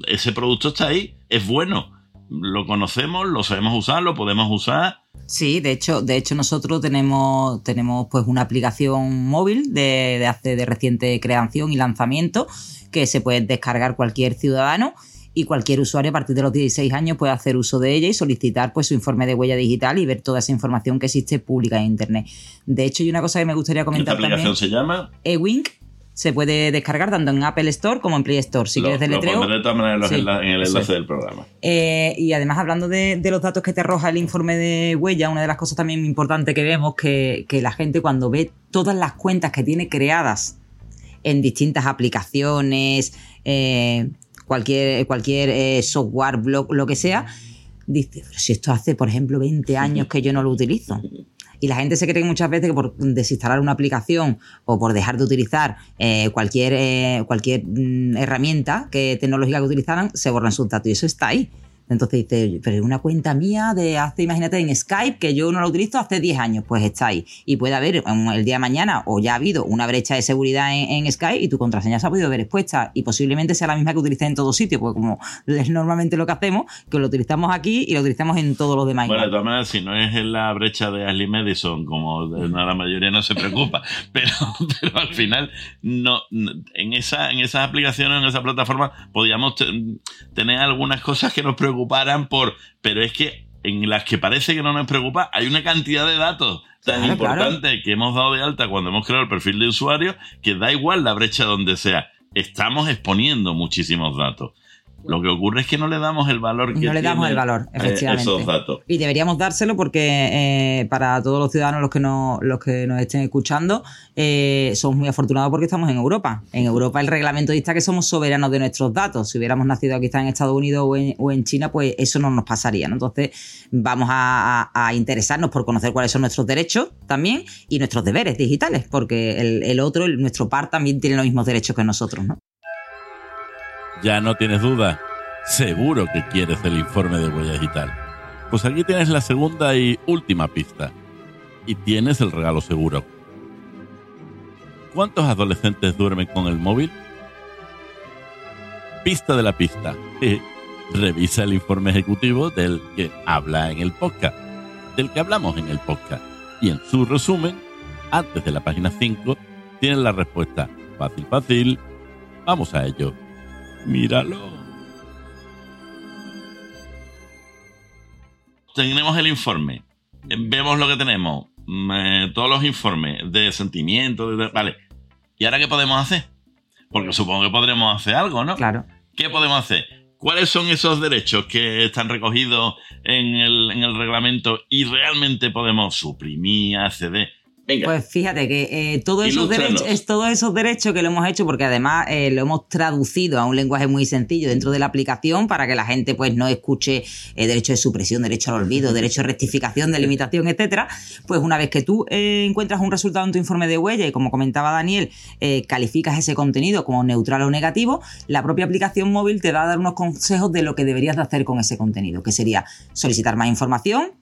ese producto está ahí, es bueno, lo conocemos, lo sabemos usar, lo podemos usar. Sí, de hecho, de hecho nosotros tenemos, tenemos pues una aplicación móvil de, de hace de reciente creación y lanzamiento que se puede descargar cualquier ciudadano y cualquier usuario a partir de los 16 años puede hacer uso de ella y solicitar pues su informe de huella digital y ver toda esa información que existe pública en internet. De hecho, hay una cosa que me gustaría comentar ¿Esta aplicación se llama? eWink se puede descargar tanto en Apple Store como en Play Store. Si quieres deletreo. Lo de todas maneras en el enlace del programa. Eh, y además, hablando de, los datos que te arroja el informe de huella, una de las cosas también importantes que vemos que, que la gente cuando ve todas las cuentas que tiene creadas en distintas aplicaciones, eh, cualquier, cualquier eh, software, blog, lo que sea, dice, pero si esto hace, por ejemplo, 20 años que yo no lo utilizo. Y la gente se cree muchas veces que por desinstalar una aplicación o por dejar de utilizar eh, cualquier, eh, cualquier mm, herramienta que, tecnológica que utilizaran, se borran sus datos. Y eso está ahí. Entonces dice, pero una cuenta mía de hace, imagínate, en Skype, que yo no la utilizo hace 10 años, pues está ahí. Y puede haber el día de mañana, o ya ha habido una brecha de seguridad en, Skype y tu contraseña se ha podido ver expuesta. Y posiblemente sea la misma que utilices en todo sitio, porque como es normalmente lo que hacemos, que lo utilizamos aquí y lo utilizamos en todos los demás. Bueno, de todas maneras, si no es en la brecha de Ashley Madison, como la mayoría no se preocupa, pero, pero al final, no, en, esa, en esas aplicaciones, en esa plataforma, podíamos tener algunas cosas que nos preocuparan por, pero es que en las que parece que no nos preocupa, hay una cantidad de datos tan importante que hemos dado de alta cuando hemos creado el perfil de usuario que da igual la brecha donde sea. Estamos exponiendo muchísimos datos. Lo que ocurre es que no le damos el valor que No le damos el valor, eh, efectivamente. Y deberíamos dárselo porque eh, para todos los ciudadanos los que, no, los que nos estén escuchando, eh, somos muy afortunados porque estamos en Europa. En Europa el reglamento dice que somos soberanos de nuestros datos. Si hubiéramos nacido aquí en Estados Unidos o en, China, pues eso no nos pasaría. Entonces vamos a, interesarnos por conocer cuáles son nuestros derechos también y nuestros deberes digitales, porque el, el otro, nuestro par, también tiene los mismos derechos que nosotros. ¿no? Ya no tienes duda. Seguro que quieres el informe de huella digital. Pues aquí tienes la segunda y última pista. Y tienes el regalo seguro. ¿Cuántos adolescentes duermen con el móvil? Pista de la pista. Revisa el informe ejecutivo del que habla en el podcast, del que hablamos en el podcast. Y en su resumen, antes de la página 5, tienes la respuesta. Fácil, fácil. Vamos a ello. Míralo. Tenemos el informe. Vemos lo que tenemos. todos los informes de sentimientos. vale. ¿Y ahora qué podemos hacer? Porque supongo que podremos hacer algo, ¿no? Claro. ¿Qué podemos hacer? ¿Cuáles son esos derechos que están recogidos en el, en el reglamento y realmente podemos suprimir, acceder? Pues fíjate que eh, todos, esos derechos, todos esos derechos que lo hemos hecho, porque además eh, lo hemos traducido a un lenguaje muy sencillo dentro de la aplicación para que la gente pues no escuche eh, derecho de supresión, derecho al olvido, derecho de rectificación, de limitación, etcétera. Pues una vez que tú encuentras un resultado en tu informe de huella y como comentaba Daniel, calificas ese contenido como neutral o negativo, la propia aplicación móvil te va a dar unos consejos de lo que deberías de hacer con ese contenido, que sería solicitar más información,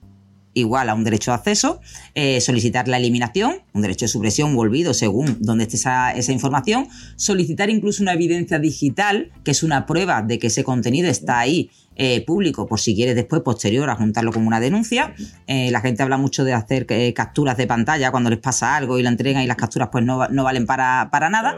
igual a un derecho de acceso, eh, solicitar la eliminación, un derecho de supresión o olvido según donde esté esa, esa, información, solicitar incluso una evidencia digital, que es una prueba de que ese contenido está ahí eh, público, por si quieres después, posterior, a juntarlo como una denuncia. Eh, la gente habla mucho de hacer eh, capturas de pantalla cuando les pasa algo y la entregan y las capturas pues no, no valen para, para nada.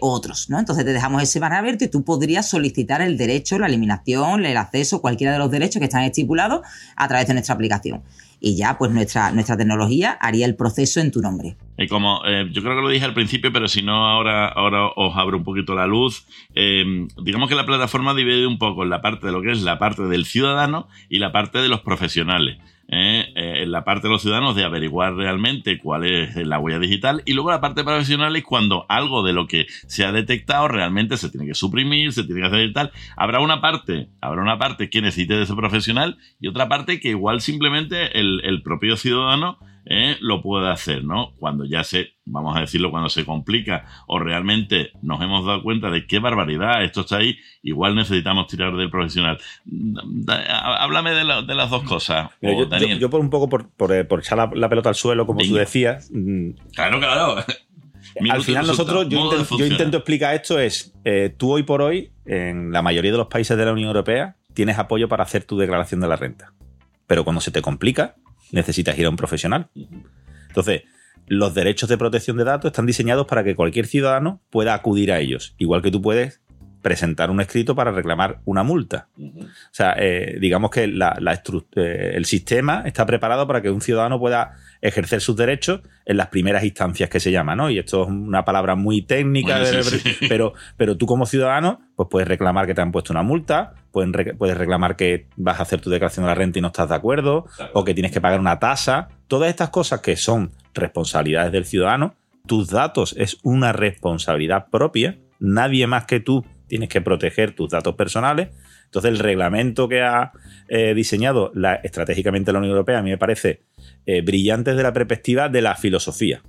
otros, ¿no? Entonces te dejamos ese banner abierto y tú podrías solicitar el derecho, la eliminación, el acceso, cualquiera de los derechos que están estipulados a través de nuestra aplicación y ya pues nuestra, nuestra tecnología haría el proceso en tu nombre. Y como eh, yo creo que lo dije al principio, pero si no ahora, ahora os abro un poquito la luz, eh, digamos que la plataforma divide un poco en la parte de lo que es la parte del ciudadano y la parte de los profesionales. ¿Eh? Eh, en la parte de los ciudadanos de averiguar realmente cuál es la huella digital y luego la parte profesional es cuando algo de lo que se ha detectado realmente se tiene que suprimir, se tiene que hacer tal. Habrá una parte, habrá una parte que necesite de ese profesional y otra parte que igual simplemente el, el propio ciudadano ¿eh? lo puede hacer, ¿no? Cuando ya se, vamos a decirlo, cuando se complica o realmente nos hemos dado cuenta de qué barbaridad, esto está ahí, igual necesitamos tirar del profesional. Háblame de, las dos cosas. yo, por un poco por, eh, echar la, pelota al suelo, como tú decías. Mm, claro, claro. al final nosotros, yo intento, explicar esto, es, eh, tú hoy por hoy, en la mayoría de los países de la Unión Europea, tienes apoyo para hacer tu declaración de la renta. Pero cuando se te complica, necesitas ir a un profesional. Entonces, los derechos de protección de datos están diseñados para que cualquier ciudadano pueda acudir a ellos, igual que tú puedes presentar un escrito para reclamar una multa. O sea, eh, digamos que la, eh, el sistema está preparado para que un ciudadano pueda ejercer sus derechos en las primeras instancias que se llama, ¿no? Y esto es una palabra muy técnica, Pero, pero tú como ciudadano, pues puedes reclamar que te han puesto una multa, puedes reclamar que vas a hacer tu declaración de la renta y no estás de acuerdo, o que tienes que pagar una tasa. Todas estas cosas que son responsabilidades del ciudadano, tus datos es una responsabilidad propia, nadie más que tú tienes que proteger tus datos personales. Entonces, el reglamento que ha eh, diseñado estratégicamente la Unión Europea a mí me parece eh, brillante desde la perspectiva de la filosofía.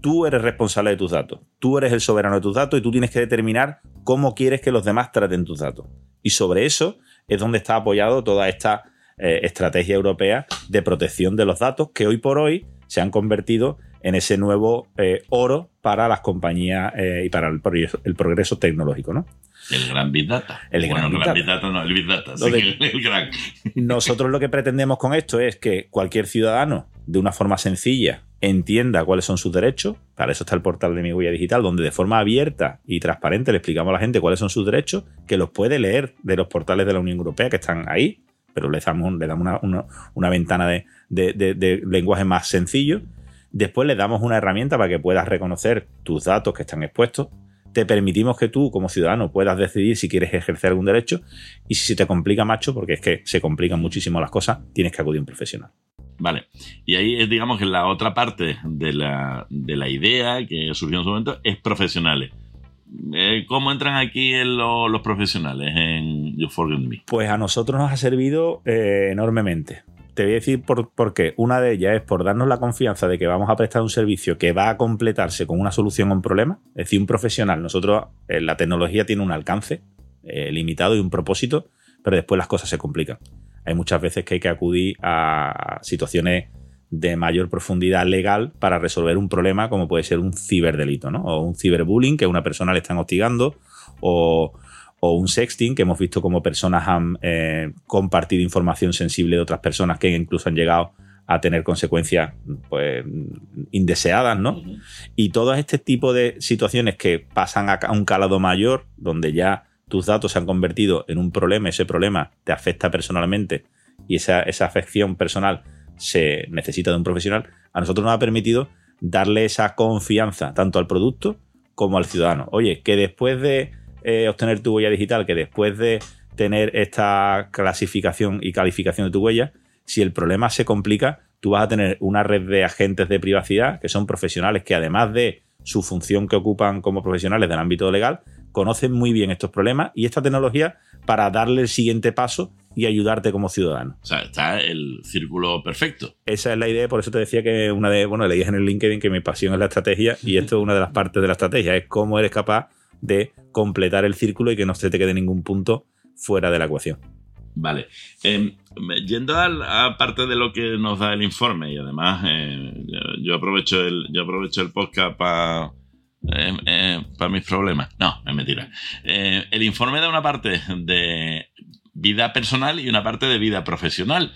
Tú eres responsable de tus datos, tú eres el soberano de tus datos y tú tienes que determinar cómo quieres que los demás traten tus datos. Y sobre eso es donde está apoyado toda esta eh, estrategia europea de protección de los datos que hoy por hoy se han convertido en ese nuevo eh, oro para las compañías y para el, el, progreso tecnológico, ¿no? El gran Big Data. El gran, Big, Data. no, el Big Data. el, gran. Nosotros lo que pretendemos con esto es que cualquier ciudadano, de una forma sencilla, entienda cuáles son sus derechos. Para eso está el portal de mi huella digital, donde de forma abierta y transparente le explicamos a la gente cuáles son sus derechos, que los puede leer de los portales de la Unión Europea que están ahí, pero le damos, le damos una, ventana de, de lenguaje más sencillo Después le damos una herramienta para que puedas reconocer tus datos que están expuestos. Te permitimos que tú, como ciudadano, puedas decidir si quieres ejercer algún derecho. Y si se te complica, macho, porque es que se complican muchísimo las cosas, tienes que acudir a un profesional. Vale. Y ahí es, digamos, que la otra parte de la, idea que surgió en su momento es profesionales. Eh, ¿Cómo entran aquí los profesionales en You Forget Me? Pues a nosotros nos ha servido eh, enormemente. Te voy a decir por, qué. Una de ellas es por darnos la confianza de que vamos a prestar un servicio que va a completarse con una solución a un problema. Es decir, un profesional. Nosotros, eh, la tecnología tiene un alcance eh, limitado y un propósito, pero después las cosas se complican. Hay muchas veces que hay que acudir a situaciones de mayor profundidad legal para resolver un problema como puede ser un ciberdelito, ¿no? O un ciberbullying, que una persona le están hostigando, o o un sexting, que hemos visto como personas han eh, compartido información sensible de otras personas que incluso han llegado a tener consecuencias pues, indeseadas, ¿no? Y todo este tipo de situaciones que pasan a un calado mayor, donde ya tus datos se han convertido en un problema, ese problema te afecta personalmente y esa, esa afección personal se necesita de un profesional, a nosotros nos ha permitido darle esa confianza tanto al producto como al ciudadano. Oye, que después de eh, obtener tu huella digital que después de tener esta clasificación y calificación de tu huella, si el problema se complica, tú vas a tener una red de agentes de privacidad que son profesionales que además de su función que ocupan como profesionales del ámbito legal, conocen muy bien estos problemas y esta tecnología para darle el siguiente paso y ayudarte como ciudadano. O sea, está el círculo perfecto. Esa es la idea, por eso te decía que una de, bueno, le dije en el LinkedIn que mi pasión es la estrategia y esto es una de las partes de la estrategia, es cómo eres capaz de completar el círculo y que no se te quede ningún punto fuera de la ecuación. Vale. Em, yendo a, parte de lo que nos da el informe, y además eh, yo, aprovecho el, yo aprovecho el podcast para em, em, mis problemas. No, es mentira. Eh, el informe da una parte de vida personal y una parte de vida profesional.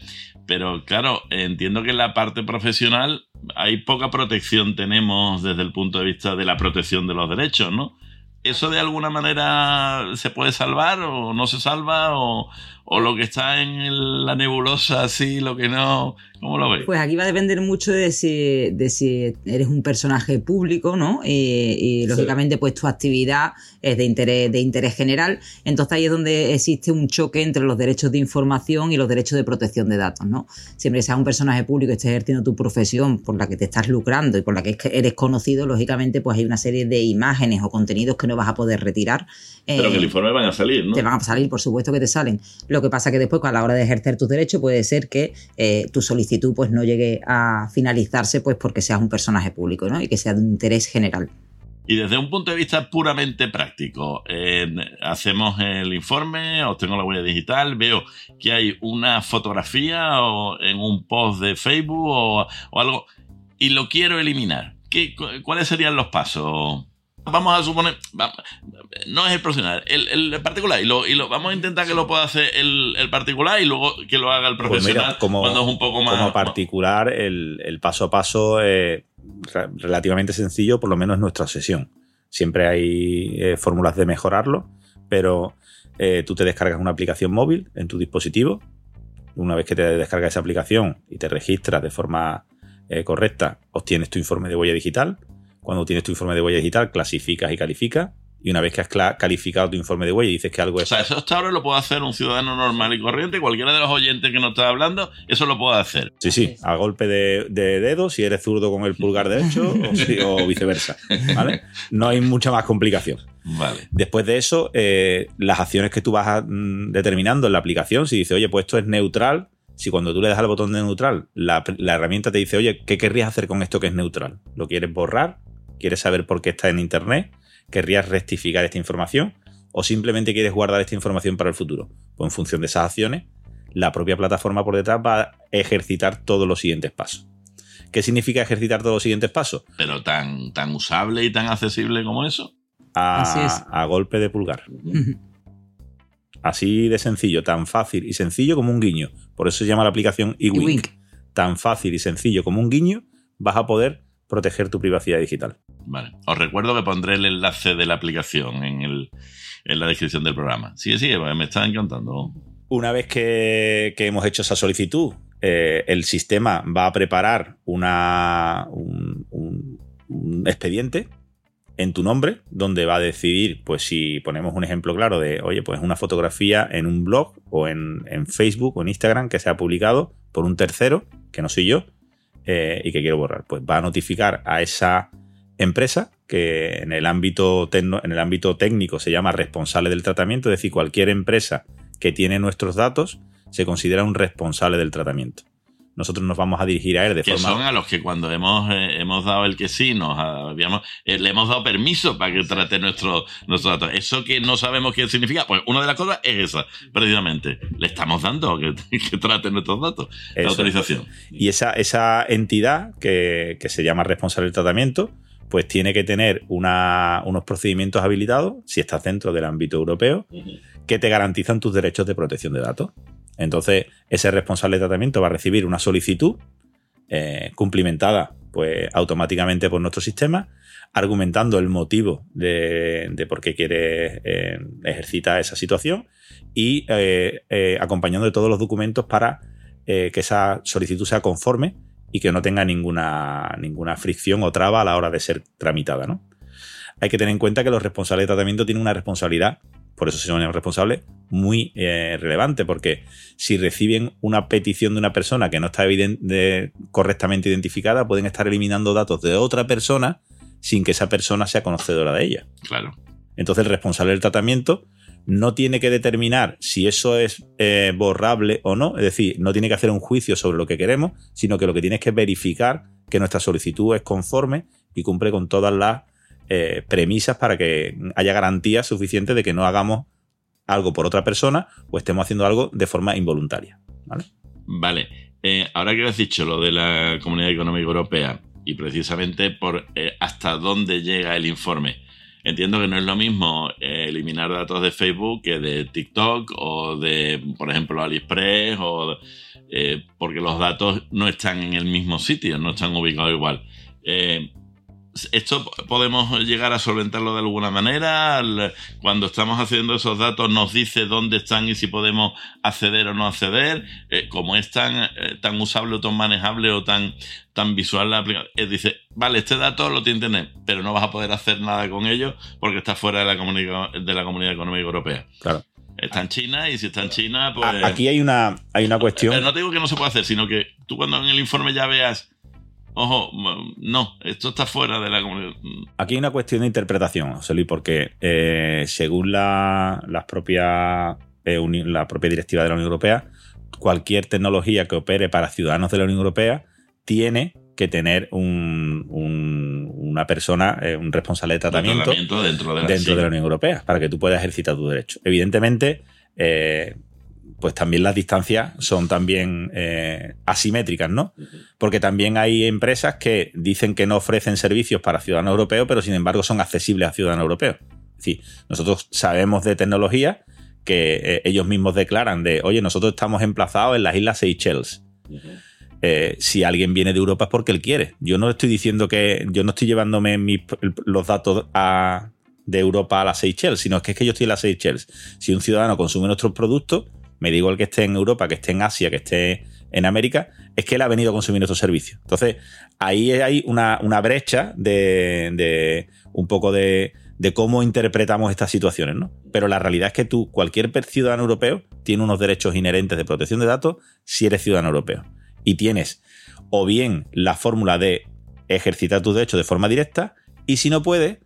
Pero claro, entiendo que en la parte profesional hay poca protección tenemos desde el punto de vista de la protección de los derechos, ¿no? ¿Eso de alguna manera se puede salvar o no se salva? ¿O, lo que está en la nebulosa, sí, lo que no? ¿Cómo lo ves? Pues aquí va a depender mucho de si, de si eres un personaje público, ¿no? Y, lógicamente, pues tu actividad es de interés, de interés general. Entonces ahí es donde existe un choque entre los derechos de información y los derechos de protección de datos, ¿no? Siempre que seas un personaje público y estés ejerciendo tu profesión por la que te estás lucrando y por la que eres conocido, lógicamente, pues hay una serie de imágenes o contenidos que no vas a poder retirar. Pero que el eh, informe vaya a salir, ¿no? Te van a salir, por supuesto que te salen. Lo que pasa que después, a la hora de ejercer tus derechos, puede ser que eh, tu solicitud pues no llegue a finalizarse pues porque seas un personaje público ¿no? y que sea de interés general. Y desde un punto de vista puramente práctico, hacemos el informe, obtengo la huella digital, veo que hay una fotografía o en un post de Facebook o, algo y lo quiero eliminar. ¿Qué, ¿Cuáles serían los pasos? Vamos a suponer, no es el profesional, el, particular, y lo, y lo, vamos a intentar que lo pueda hacer el, particular y luego que lo haga el pues profesional como, cuando es un poco más. Como particular, el, paso a paso es relativamente sencillo, por lo menos en nuestra sesión. Siempre hay eh, fórmulas de mejorarlo, pero eh, tú te descargas una aplicación móvil en tu dispositivo. Una vez que te descargas esa aplicación y te registras de forma eh, correcta, obtienes tu informe de huella digital cuando tienes tu informe de huella digital, clasificas y calificas. Y una vez que has calificado tu informe de huella y dices que algo es. O sea, eso hasta ahora lo puede hacer un ciudadano normal y corriente. Cualquiera de los oyentes que nos está hablando, eso lo puede hacer. Sí, sí, a golpe de, dedo, si eres zurdo con el pulgar derecho o, viceversa. ¿Vale? No hay mucha más complicación. Vale. Después de eso, eh, las acciones que tú vas mm, determinando en la aplicación, si dice, oye, pues esto es neutral, si cuando tú le das al botón de neutral, la, la, herramienta te dice, oye, ¿qué querrías hacer con esto que es neutral? ¿Lo quieres borrar? Quieres saber por qué está en Internet, querrías rectificar esta información, o simplemente quieres guardar esta información para el futuro. Pues en función de esas acciones, la propia plataforma por detrás va a ejercitar todos los siguientes pasos. ¿Qué significa ejercitar todos los siguientes pasos? Pero tan, tan usable y tan accesible como eso. A, a golpe de pulgar. Así de sencillo, tan fácil y sencillo como un guiño. Por eso se llama la aplicación eWink. Tan fácil y sencillo como un guiño, vas a poder proteger tu privacidad digital. Vale. Os recuerdo que pondré el enlace de la aplicación en, el, en la descripción del programa. Sí, sí, me están encantando. Una vez que, hemos hecho esa solicitud, eh, el sistema va a preparar una, un expediente en tu nombre, donde va a decidir, pues si ponemos un ejemplo claro de, oye, pues una fotografía en un blog o en, Facebook o en Instagram que se ha publicado por un tercero, que no soy yo, eh, y que quiero borrar, pues va a notificar a esa empresa que en el ámbito en el ámbito técnico se llama responsable del tratamiento, es decir, cualquier empresa que tiene nuestros datos se considera un responsable del tratamiento nosotros nos vamos a dirigir a él de que forma. son a los que cuando hemos, eh, hemos dado el que sí, nos habíamos, eh, le hemos dado permiso para que trate nuestros nuestro datos. Eso que no sabemos qué significa, pues una de las cosas es esa, precisamente. Le estamos dando que, que trate nuestros datos, la autorización. Y esa, esa entidad que, que, se llama responsable del tratamiento, pues tiene que tener una, unos procedimientos habilitados, si estás dentro del ámbito europeo, que te garantizan tus derechos de protección de datos. Entonces, ese responsable de tratamiento va a recibir una solicitud eh, cumplimentada pues, automáticamente por nuestro sistema, argumentando el motivo de, por qué quiere eh, ejercitar esa situación y eh, acompañando de todos los documentos para que esa solicitud sea conforme y que no tenga ninguna, ninguna fricción o traba a la hora de ser tramitada. ¿no? Hay que tener en cuenta que los responsables de tratamiento tienen una responsabilidad por eso se llama responsable, muy eh, relevante, porque si reciben una petición de una persona que no está correctamente identificada, pueden estar eliminando datos de otra persona sin que esa persona sea conocedora de ella. Claro. Entonces el responsable del tratamiento no tiene que determinar si eso es eh, borrable o no, es decir, no tiene que hacer un juicio sobre lo que queremos, sino que lo que tiene es que verificar que nuestra solicitud es conforme y cumple con todas las eh, premisas para que haya garantías suficientes de que no hagamos algo por otra persona o estemos haciendo algo de forma involuntaria. Vale. Vale. Eh, ahora que has dicho lo de la Comunidad Económica Europea y precisamente por eh, hasta dónde llega el informe. Entiendo que no es lo mismo eliminar datos de Facebook que de TikTok o de, por ejemplo, AliExpress o porque los datos no están en el mismo sitio, no están ubicados igual. ¿Esto podemos llegar a solventarlo de alguna manera? Cuando estamos haciendo esos datos nos dice dónde están y si podemos acceder o no acceder. Eh, como es tan, eh, tan usable o tan manejable o tan, tan visual la aplicación, eh, dice, vale, este dato lo tiene internet, pero no vas a poder hacer nada con ello porque está fuera de la, comunidad, de la Comunidad Económica Europea. Claro. Está en China y si está en China, pues... Aquí hay una, hay una cuestión... Pero no te digo que no se puede hacer, sino que tú cuando en el informe ya veas Ojo, no, esto está fuera de la comunidad. Aquí hay una cuestión de interpretación, José Luis, porque eh, según la, las propias, eh, la propia directiva de la Unión Europea, cualquier tecnología que opere para ciudadanos de la Unión Europea tiene que tener un, una persona, eh, un responsable de tratamiento, dentro, de la, dentro de la Unión Europea, para que tú puedas ejercitar tu derecho. Evidentemente, pues también las distancias son también eh, asimétricas, ¿no? Porque también hay empresas que dicen que no ofrecen servicios para ciudadanos europeos, pero sin embargo son accesibles a ciudadanos europeos. Es decir, nosotros sabemos de tecnología que eh, ellos mismos declaran de, oye, nosotros estamos emplazados en las Islas Seychelles. Eh, si alguien viene de Europa es porque él quiere. Yo no estoy diciendo que, yo no estoy llevándome los datos de Europa a las Seychelles, sino es que es que yo estoy en las Seychelles. Si un ciudadano consume nuestros productos, me digo el que esté en Europa, que esté en Asia, que esté en América, es que él ha venido a consumir nuestros servicios. Entonces, ahí hay una, brecha de, un poco de, cómo interpretamos estas situaciones, ¿no? Pero la realidad es que tú, cualquier ciudadano europeo, tiene unos derechos inherentes de protección de datos si eres ciudadano europeo. Y tienes o bien la fórmula de ejercitar tus derechos de forma directa, y si no puedes,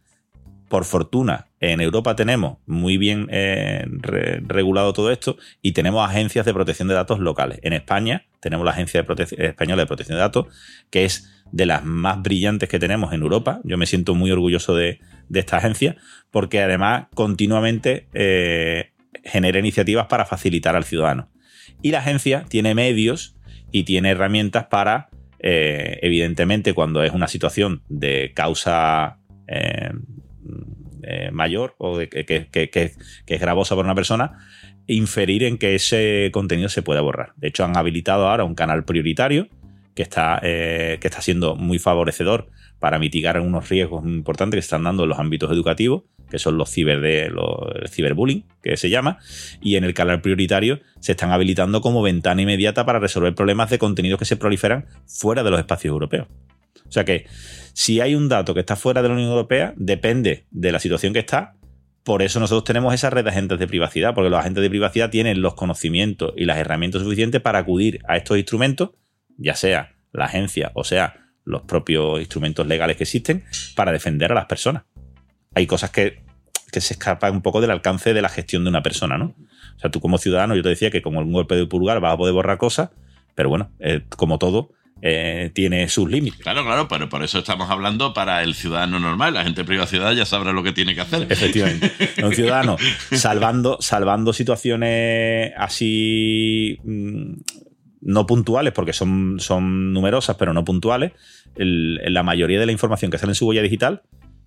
por fortuna, en Europa tenemos muy bien eh, regulado todo esto y tenemos agencias de protección de datos locales. En España tenemos la Agencia Española de Protección de Datos, que es de las más brillantes que tenemos en Europa. Yo me siento muy orgulloso de, esta agencia, porque además continuamente eh, genera iniciativas para facilitar al ciudadano. Y la agencia tiene medios y tiene herramientas para, eh, evidentemente, cuando es una situación de causa mayor o de, que, es gravosa para una persona, inferir en que ese contenido se pueda borrar. De hecho, han habilitado ahora un canal prioritario que está, que está siendo muy favorecedor para mitigar unos riesgos importantes que están dando en los ámbitos educativos, que son los ciber de los ciberbullying, que se llama, y en el canal prioritario se están habilitando como ventana inmediata para resolver problemas de contenidos que se proliferan fuera de los espacios europeos. O sea que si hay un dato que está fuera de la Unión Europea, depende de la situación que está. Por eso nosotros tenemos esa red de agentes de privacidad, porque los agentes de privacidad tienen los conocimientos y las herramientas suficientes para acudir a estos instrumentos, ya sea la agencia o sea los propios instrumentos legales que existen para defender a las personas. Hay cosas que, se escapan un poco del alcance de la gestión de una persona, ¿no? O sea, tú como ciudadano, yo te decía que con un golpe de pulgar vas a poder borrar cosas, pero bueno, eh, como todo, eh, tiene sus límites. Claro, claro, pero por eso estamos hablando para el ciudadano normal. La gente de privacidad ya sabrá lo que tiene que hacer. Efectivamente. Un ciudadano salvando, salvando situaciones así mm, no puntuales, porque son, son numerosas, pero no puntuales, la mayoría de la información que sale en su huella digital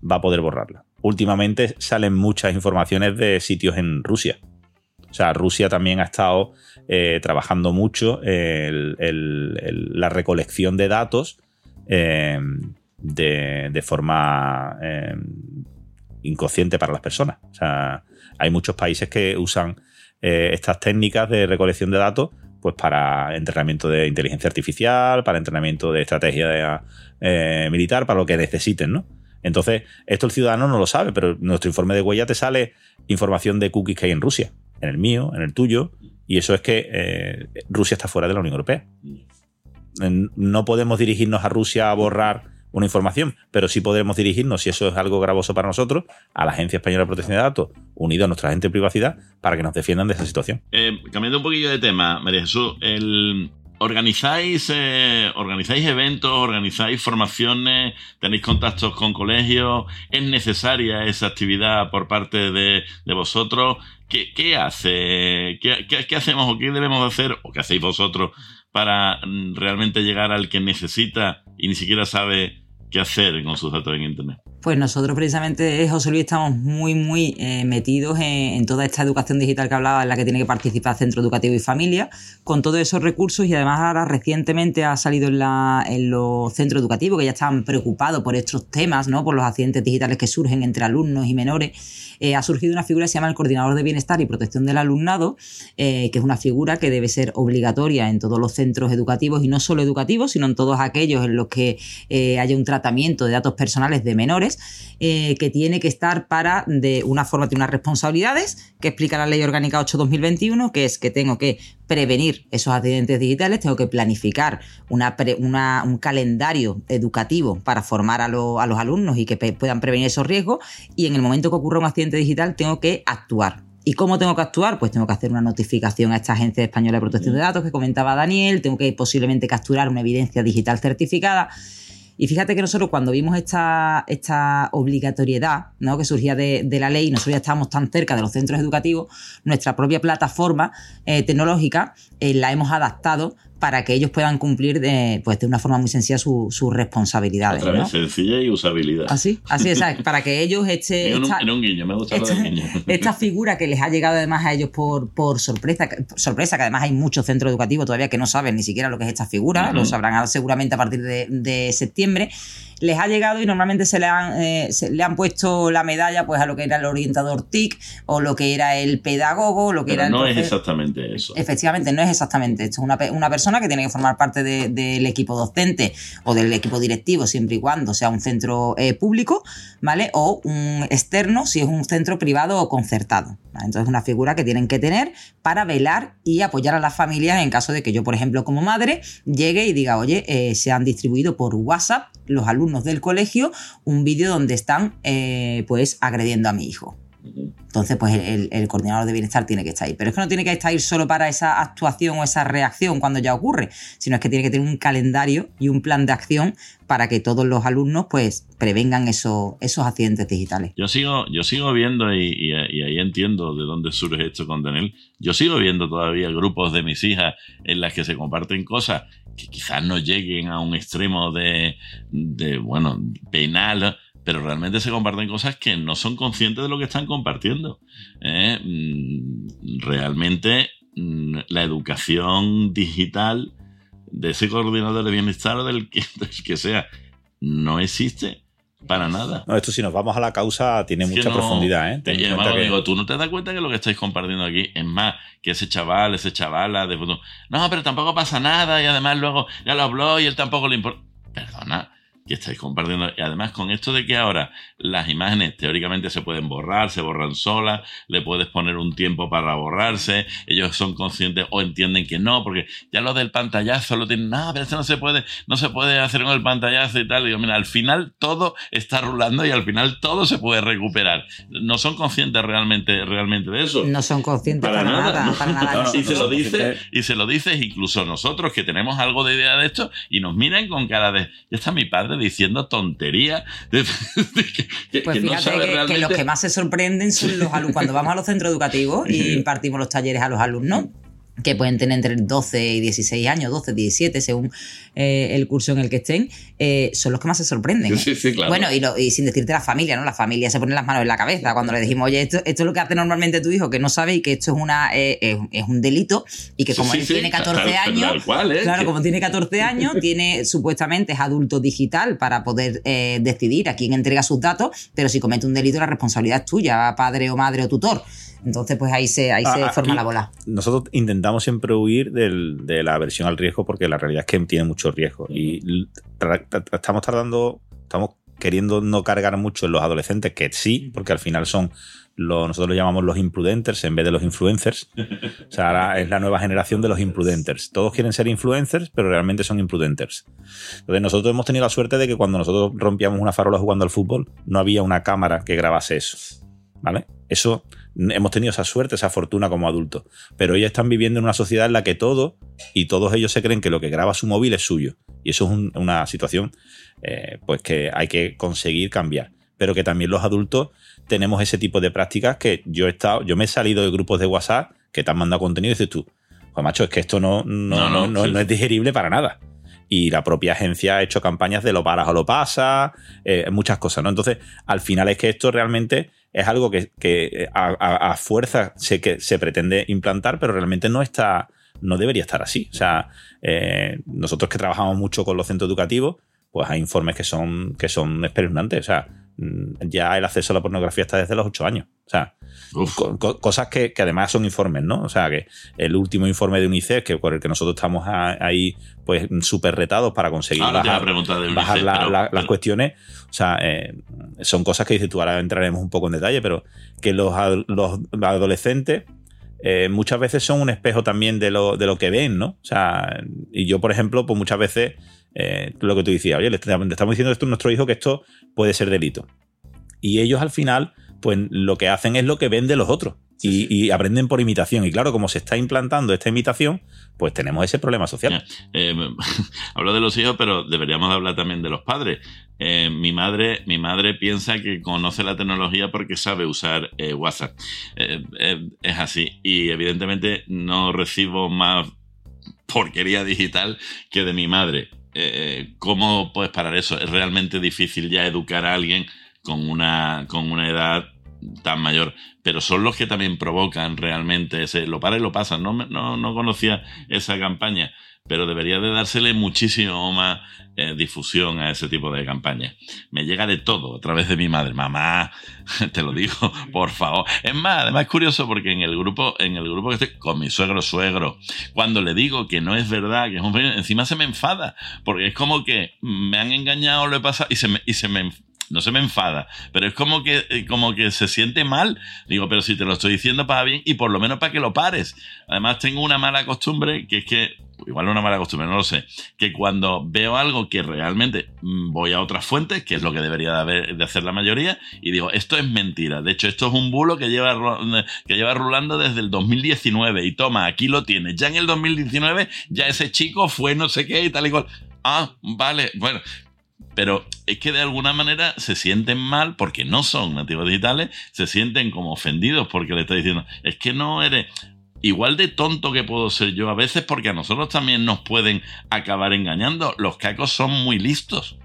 va a poder borrarla. Últimamente salen muchas informaciones de sitios en Rusia. O sea, Rusia también ha estado eh, trabajando mucho la recolección de datos eh, de, forma eh, inconsciente para las personas. O sea, hay muchos países que usan estas técnicas de recolección de datos pues para entrenamiento de inteligencia artificial, para entrenamiento de estrategia eh, militar, para lo que necesiten, ¿no? Entonces, esto el ciudadano no lo sabe, pero nuestro informe de huella te sale información de cookies que hay en Rusia, en el mío, en el tuyo, y eso es que eh, Rusia está fuera de la Unión Europea. No podemos dirigirnos a Rusia a borrar una información, pero sí podremos dirigirnos, si eso es algo gravoso para nosotros, a la Agencia Española de Protección de Datos, unido a nuestra agente de privacidad, para que nos defiendan de esa situación. Eh, cambiando un poquillo de tema, María Jesús, ¿organizáis, eh, ¿organizáis eventos, organizáis formaciones, tenéis contactos con colegios? ¿Es necesaria esa actividad por parte de, vosotros? ¿Qué, hace? ¿Qué, qué hacemos o qué debemos hacer? ¿O qué hacéis vosotros para mm, realmente llegar al que necesita y ni siquiera sabe qué hacer con sus datos en Internet. Pues nosotros precisamente, José Luis, estamos muy, muy eh, metidos en, toda esta educación digital que hablaba, en la que tiene que participar Centro Educativo y Familia, con todos esos recursos y además ahora recientemente ha salido en, los centros educativos que ya están preocupados por estos temas, ¿no? por los accidentes digitales que surgen entre alumnos y menores. Eh, ha surgido una figura que se llama el Coordinador de Bienestar y Protección del Alumnado, eh, que es una figura que debe ser obligatoria en todos los centros educativos y no solo educativos, sino en todos aquellos en los que haya un tratamiento de datos personales de menores eh, que tiene que estar para, de una forma, tiene unas responsabilidades que explica la Ley Orgánica 8-2021, que es que tengo que prevenir esos accidentes digitales, tengo que planificar un calendario educativo para formar a, los alumnos y que puedan prevenir esos riesgos, y en el momento que ocurra un accidente digital tengo que actuar. ¿Y cómo tengo que actuar? Pues tengo que hacer una notificación a esta Agencia Española de Protección de Datos que comentaba Daniel, tengo que posiblemente capturar una evidencia digital certificada y fíjate que nosotros cuando vimos esta, esta obligatoriedad ¿no? que surgía de, la ley, nosotros ya estábamos tan cerca de los centros educativos, nuestra propia plataforma eh, tecnológica eh, la hemos adaptado para que ellos puedan cumplir de, pues, de una forma muy sencilla sus responsabilidades. Otra vez, sencilla y usabilidad. Así, así es, para que ellos este, en, un, un, guiño, me gusta esta, guiño. esta figura que les ha llegado además a ellos por, por sorpresa, sorpresa, que además hay muchos centros educativos todavía que no saben ni siquiera lo que es esta figura, lo sabrán seguramente a partir de, de septiembre les ha llegado y normalmente se le han, eh, le han puesto la medalla pues a lo que era el orientador TIC o lo que era el pedagogo, lo que era no es exactamente eso. Efectivamente, no es exactamente esto. Una, una persona que tiene que formar parte del equipo docente o del equipo directivo siempre y cuando sea un centro eh, público, ¿vale? O un externo si es un centro privado o concertado. Entonces, una figura que tienen que tener para velar y apoyar a las familias en caso de que yo, por ejemplo, como madre, llegue y diga, oye, eh, se han distribuido por WhatsApp los alumnos del colegio un vídeo donde están, eh, pues, agrediendo a mi hijo. Entonces, pues el, coordinador de bienestar tiene que estar ahí. Pero es que no tiene que estar ahí solo para esa actuación o esa reacción cuando ya ocurre, sino es que tiene que tener un calendario y un plan de acción para que todos los alumnos pues prevengan esos, esos accidentes digitales. Yo sigo, yo sigo viendo, y, ahí entiendo de dónde surge esto con Daniel, yo sigo viendo todavía grupos de mis hijas en las que se comparten cosas que quizás no lleguen a un extremo de, de bueno, penal, pero realmente se comparten cosas que no son conscientes de lo que están compartiendo. ¿eh? Mm, realmente mm, la educación digital de ese coordinador de bienestar o del que, que sea no existe para nada. No, esto si nos vamos a la causa tiene mucha profundidad. ¿eh? y además digo, tú no te das cuenta que lo que estáis compartiendo aquí es más que ese chaval, ese chavala, de no, pero tampoco pasa nada y además luego ya lo habló y él tampoco le importa. Perdona, que estáis compartiendo. Y además con esto de que ahora las imágenes teóricamente se pueden borrar, se borran solas, le puedes poner un tiempo para borrarse, ellos son conscientes o entienden que no, porque ya lo del pantallazo lo tienen, no, pero eso no se puede, no se puede hacer con el pantallazo y tal. Y digo, mira, al final todo está rulando y al final todo se puede recuperar. No son conscientes realmente, realmente de eso. No son conscientes para, nada, para nada. y se lo dice, y se lo dices incluso nosotros que tenemos algo de idea de esto y nos miran con cara de, ya está mi padre diciendo tontería. pues fíjate que, los que más se sorprenden son los alumnos. Cuando vamos a los centros educativos y impartimos los talleres a los alumnos, que pueden tener entre 12 y 16 años, 12, 17, según eh, el curso en el que estén, eh, son los que más se sorprenden. ¿eh? Bueno, y, sin decirte la familia, ¿no? La familia se pone las manos en la cabeza cuando le decimos, oye, esto, esto es lo que hace normalmente tu hijo, que no sabe y que esto es una es, un delito y que como él tiene 14 años, claro, como tiene 14 años, tiene supuestamente es adulto digital para poder decidir a quién entrega sus datos, pero si comete un delito la responsabilidad es tuya, padre o madre o tutor. Entonces, pues ahí se, ahí se ah, forma la bola. Nosotros intentamos siempre huir de la aversión al riesgo porque la realidad es que tiene mucho riesgo. Y estamos tardando, estamos queriendo no cargar mucho en los adolescentes, que sí, porque al final son lo, nosotros lo llamamos los imprudenters en vez de los influencers. O sea, ahora es la nueva generación de los imprudenters. Todos quieren ser influencers, pero realmente son imprudenters. Entonces, nosotros hemos tenido la suerte de que cuando nosotros rompíamos una farola jugando al fútbol, no había una cámara que grabase eso. ¿Vale? Eso hemos tenido esa suerte, esa fortuna como adultos. Pero ellos están viviendo en una sociedad en la que todo y todos ellos se creen que lo que graba su móvil es suyo. Y eso es una situación eh, pues que hay que conseguir cambiar. Pero que también los adultos tenemos ese tipo de prácticas que yo he estado, yo me he salido de grupos de WhatsApp que te han mandado contenido y dices tú, pues macho, es que esto no, no, no, es digerible para nada y la propia agencia ha hecho campañas de lo paras o lo pasa, eh, muchas cosas, ¿no? Entonces, al final es que esto realmente es algo que, que a, fuerza se, que se pretende implantar, pero realmente no está, no debería estar así. O sea, eh, nosotros que trabajamos mucho con los centros educativos, pues hay informes que son, que son espeluznantes. O sea, mm, ya el acceso a la pornografía está desde los ocho años. O sea, cosas que, además son informes, ¿no? O sea, que el último informe de UNICEF, que por el que nosotros estamos ahí, pues súper retados para conseguir bajar, las cuestiones, o sea, eh, son cosas que dices tú, ahora entraremos un poco en detalle, pero que los, adolescentes eh, muchas veces son un espejo también de lo, de lo que ven, ¿no? O sea, y yo, por ejemplo, pues muchas veces, eh, lo que tú decías, oye, le estamos diciendo esto a nuestro hijo que esto puede ser delito. Y ellos al final pues lo que hacen es lo que ven de los otros. Y, aprenden por imitación. Y claro, como se está implantando esta imitación, pues tenemos ese problema social. Eh, hablo de los hijos, pero deberíamos hablar también de los padres. Eh, mi, madre, mi madre piensa que conoce la tecnología porque sabe usar eh, WhatsApp. es así. Y evidentemente no recibo más porquería digital que de mi madre. ¿Cómo puedes parar eso? Es realmente difícil ya educar a alguien con una, con una edad tan mayor, pero son los que también provocan realmente ese lo para y lo pasa. No, no, no conocía esa campaña, pero debería de dársele muchísimo más eh, difusión a ese tipo de campañas. Me llega de todo a través de mi madre. Mamá, te lo digo, por favor. Es más, además es curioso porque en el grupo, en el grupo que estoy con mi suegro, suegro, cuando le digo que no es verdad, que es un encima se me enfada, porque es como que me han engañado, lo he pasado y se me, y se me no se me enfada, pero es como que, eh, como que se siente mal. Digo, pero si te lo estoy diciendo para bien y por lo menos para que lo pares. Además, tengo una mala costumbre que es que igual una mala costumbre, no lo sé, que cuando veo algo que realmente mm, voy a otras fuentes, que es lo que debería de, hacer la mayoría, y digo, esto es mentira. De hecho, esto es un bulo que lleva, que lleva rulando desde el 2019 y toma, aquí lo tienes. Ya en el 2019 ya ese chico fue no sé qué y tal y cual. Ah, vale, bueno, pero es que de alguna manera se sienten mal porque no son nativos digitales, se sienten como ofendidos porque le está diciendo, es que no eres, igual de tonto que puedo ser yo a veces porque a nosotros también nos pueden acabar engañando. Los cacos son muy listos.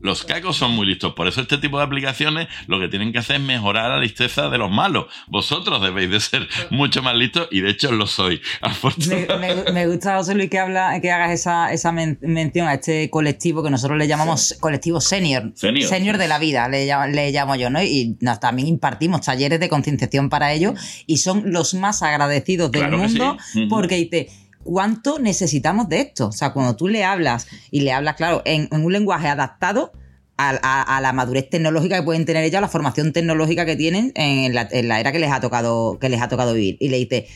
Los cacos son muy listos, por eso este tipo de aplicaciones lo que tienen que hacer es mejorar la listeza de los malos. Vosotros debéis de ser mucho más listos y de hecho lo soy. Me, gusta, José Luis, que, habla, que hagas esa, esa mención a este colectivo que nosotros le llamamos colectivo senior. Senior. de la vida, le, le llamo yo, ¿no? Y también impartimos talleres de concienciación para ellos y son los más agradecidos del mundo porque dice cuánto necesitamos de esto. O sea, cuando tú le hablas y le hablas, claro, en, un lenguaje adaptado a, la madurez tecnológica que pueden tener ellos, a la formación tecnológica que tienen en la, era que les ha tocado, que les ha tocado vivir. Y le dice,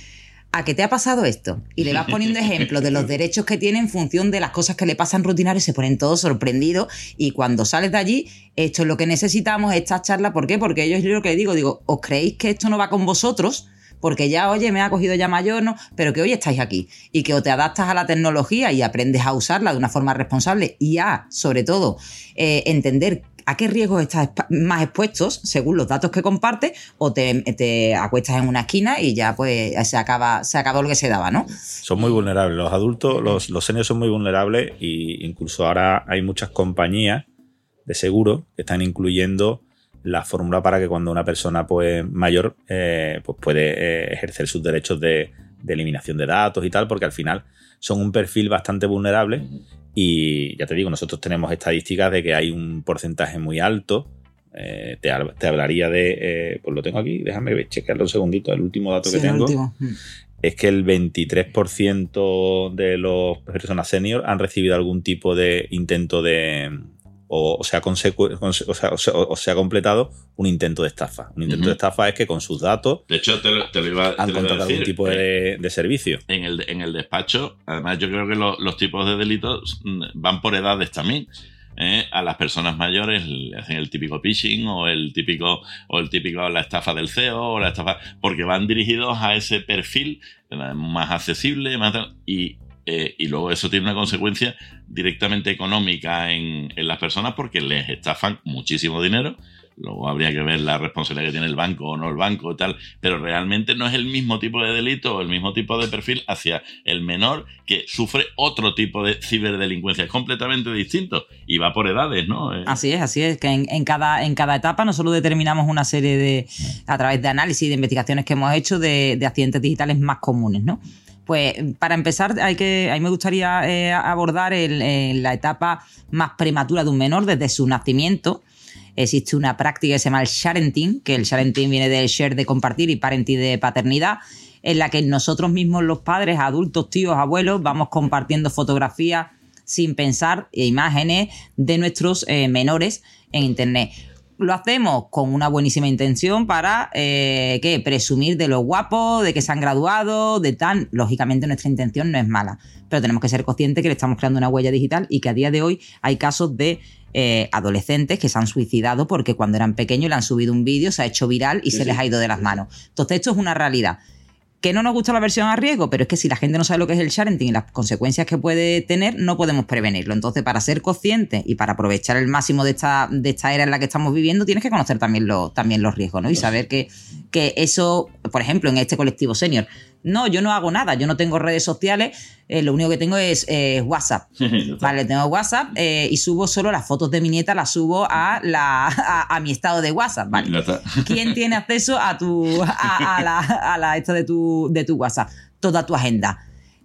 ¿a qué te ha pasado esto? Y le vas poniendo ejemplos de los derechos que tiene en función de las cosas que le pasan rutinarios y se ponen todos sorprendidos. Y cuando sales de allí, esto es lo que necesitamos, esta charla. ¿Por qué? Porque ellos, yo lo que digo, digo, ¿os creéis que esto no va con vosotros? Porque ya, oye, me ha cogido ya mayor, ¿no? Pero que hoy estáis aquí y que o te adaptas a la tecnología y aprendes a usarla de una forma responsable y a, sobre todo, eh, entender a qué riesgos estás más expuestos según los datos que compartes o te, acuestas en una esquina y ya pues se acaba se acabó lo que se daba, ¿no? Son muy vulnerables. Los adultos, los, los son muy vulnerables e incluso ahora hay muchas compañías de seguro que están incluyendo la fórmula para que cuando una persona pues, mayor eh, pues puede eh, ejercer sus derechos de, eliminación de datos y tal, porque al final son un perfil bastante vulnerable y ya te digo, nosotros tenemos estadísticas de que hay un porcentaje muy alto. Eh, te, hablaría de, pues lo tengo aquí, déjame chequearlo un segundito, el último dato que tengo. Es que el 23% de las personas senior han recibido algún tipo de intento de, o, se ha completado un intento de estafa. Un intento de estafa es que con sus datos de hecho, te lo, iba, han contratado algún tipo de, servicio. En el, en el despacho, además yo creo que los tipos de delitos mm, van por edades también. ¿eh? a las personas mayores le hacen el típico phishing o el típico o el típico la estafa del CEO o la estafa porque van dirigidos a ese perfil más accesible más, y eh, y luego eso tiene una consecuencia directamente económica en, las personas porque les estafan muchísimo dinero. Luego habría que ver la responsabilidad que tiene el banco o no el banco y tal, pero realmente no es el mismo tipo de delito o el mismo tipo de perfil hacia el menor que sufre otro tipo de ciberdelincuencia. Es completamente distinto y va por edades, ¿no? Eh, así es, así es, que en, cada, en cada etapa nosotros determinamos una serie de, a través de análisis y de investigaciones que hemos hecho de, de accidentes digitales más comunes, ¿no? Pues para empezar, hay que, a mí me gustaría eh, abordar la etapa más prematura de un menor desde su nacimiento. Existe una práctica que se llama el sharenting, que el sharenting viene del share de compartir y parenting de paternidad, en la que nosotros mismos los padres, adultos, tíos, abuelos, vamos compartiendo fotografías sin pensar e imágenes de nuestros eh, menores en Internet lo hacemos con una buenísima intención para, eh, ¿qué? Presumir de lo guapo, de que se han graduado, de tal. Lógicamente nuestra intención no es mala, pero tenemos que ser conscientes que le estamos creando una huella digital y que a día de hoy hay casos de eh, adolescentes que se han suicidado porque cuando eran pequeños le han subido un vídeo, se ha hecho viral y se les ha ido de las manos. Entonces esto es una realidad que no nos gusta la versión a riesgo, pero es que si la gente no sabe lo que es el sharenting y las consecuencias que puede tener, no podemos prevenirlo. Entonces, para ser consciente y para aprovechar el máximo de esta, de esta era en la que estamos viviendo, tienes que conocer también, también los riesgos, ¿no? Y saber que, que eso, por ejemplo, en este colectivo senior, no, yo no hago nada, yo no tengo redes sociales, eh, lo único que tengo es eh, WhatsApp. vale, tengo WhatsApp eh, y subo solo las fotos de mi nieta, las subo a, la, a, mi estado de WhatsApp. Vale. ¿Quién tiene acceso a tu a, la, a la esta de tu, de tu WhatsApp? Toda tu agenda.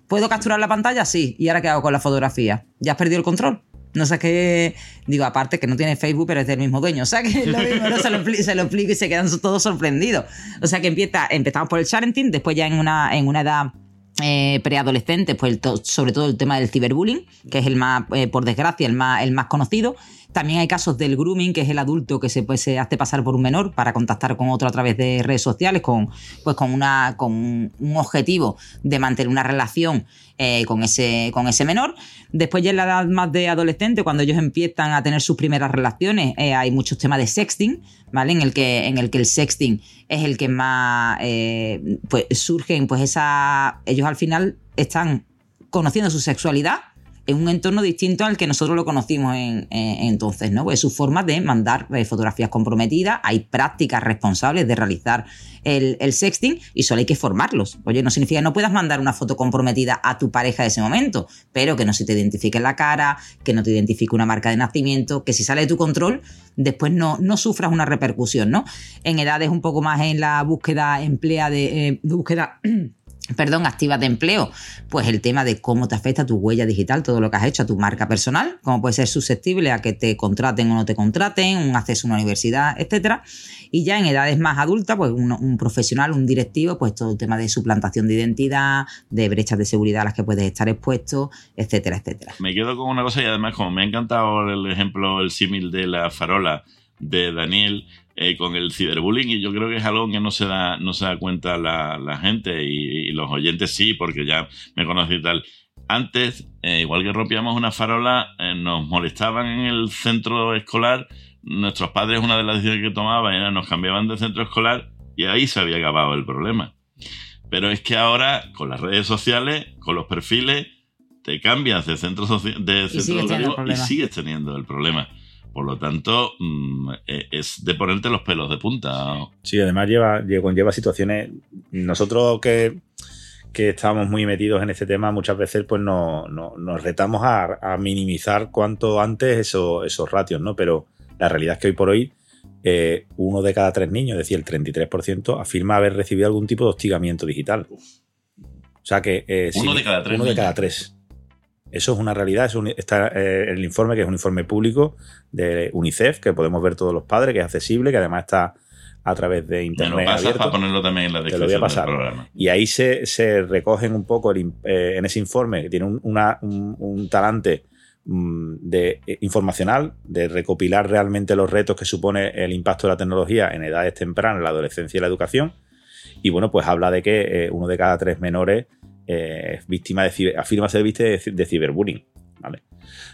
¿Puedo capturar la pantalla? Sí. ¿Y ahora qué hago con la fotografía? ¿Ya has perdido el control? No sé qué. Digo, aparte que no tiene Facebook, pero es del mismo dueño. O sea que lo mismo, ¿no? se, lo explico, y se quedan todos sorprendidos. O sea que empieza, empezamos por el sharenting, después ya en una, en una edad eh, preadolescente, pues sobre todo el tema del ciberbullying, que es el más, eh, por desgracia, el más, el más conocido. También hay casos del grooming, que es el adulto que se, pues, se hace pasar por un menor para contactar con otro a través de redes sociales, con, pues, con, una, con un objetivo de mantener una relación eh, con, ese, con ese menor. Después ya en la edad más de adolescente, cuando ellos empiezan a tener sus primeras relaciones, eh, hay muchos temas de sexting, ¿vale? En el que, en el, que el sexting es el que más eh, pues surgen, pues esa. Ellos al final están conociendo su sexualidad en un entorno distinto al que nosotros lo conocimos en, entonces, ¿no? Pues su forma de mandar eh, fotografías comprometidas, hay prácticas responsables de realizar el, sexting y solo hay que formarlos. Oye, no significa que no puedas mandar una foto comprometida a tu pareja de ese momento, pero que no se te identifique la cara, que no te identifique una marca de nacimiento, que si sale de tu control, después no, no sufras una repercusión, ¿no? En edades un poco más en la búsqueda emplea de eh, búsqueda perdón, activas de empleo, pues el tema de cómo te afecta tu huella digital, todo lo que has hecho a tu marca personal, cómo puede ser susceptible a que te contraten o no te contraten, un acceso a una universidad, etcétera. Y ya en edades más adultas, pues un, profesional, un directivo, pues todo el tema de suplantación de identidad, de brechas de seguridad a las que puedes estar expuesto, etcétera, etcétera. Me quedo con una cosa y además como me ha encantado el ejemplo, el símil de la farola de Daniel, eh, con el ciberbullying y yo creo que es algo que no se da, no se da cuenta la, gente y, los oyentes sí, porque ya me conocí y tal. Antes, eh, igual que rompíamos una farola, eh, nos molestaban en el centro escolar. Nuestros padres, una de las decisiones que tomaban era nos cambiaban de centro escolar y ahí se había acabado el problema. Pero es que ahora, con las redes sociales, con los perfiles, te cambias de centro, de centro y sigues teniendo el problema. Por lo tanto, mm, e, es de ponerte los pelos de punta. Sí, además lleva, lleva situaciones. Nosotros que, que estamos muy metidos en este tema, muchas veces pues no, nos retamos a, minimizar cuanto antes esos ratios, ¿no? Pero la realidad es que hoy por hoy eh, uno de cada tres niños, es decir, el 33%, afirma haber recibido algún tipo de hostigamiento digital. O sea que... Eh, uno de cada tres. Uno de cada tres. Eso es una realidad. está eh, el informe, que es un informe público de UNICEF, que podemos ver todos los padres, que es accesible, que además está a través de internet. Me lo para ponerlo también en la descripción Te lo voy a pasar. Y ahí se, recogen un poco eh, en ese informe, que tiene un, talante mm, de, eh, informacional, de recopilar realmente los retos que supone el impacto de la tecnología en edades tempranas, la adolescencia y la educación. Y bueno, pues habla de que uno de cada tres menores eh, víctima de afirma ser víctima de, ciberbullying. ¿vale?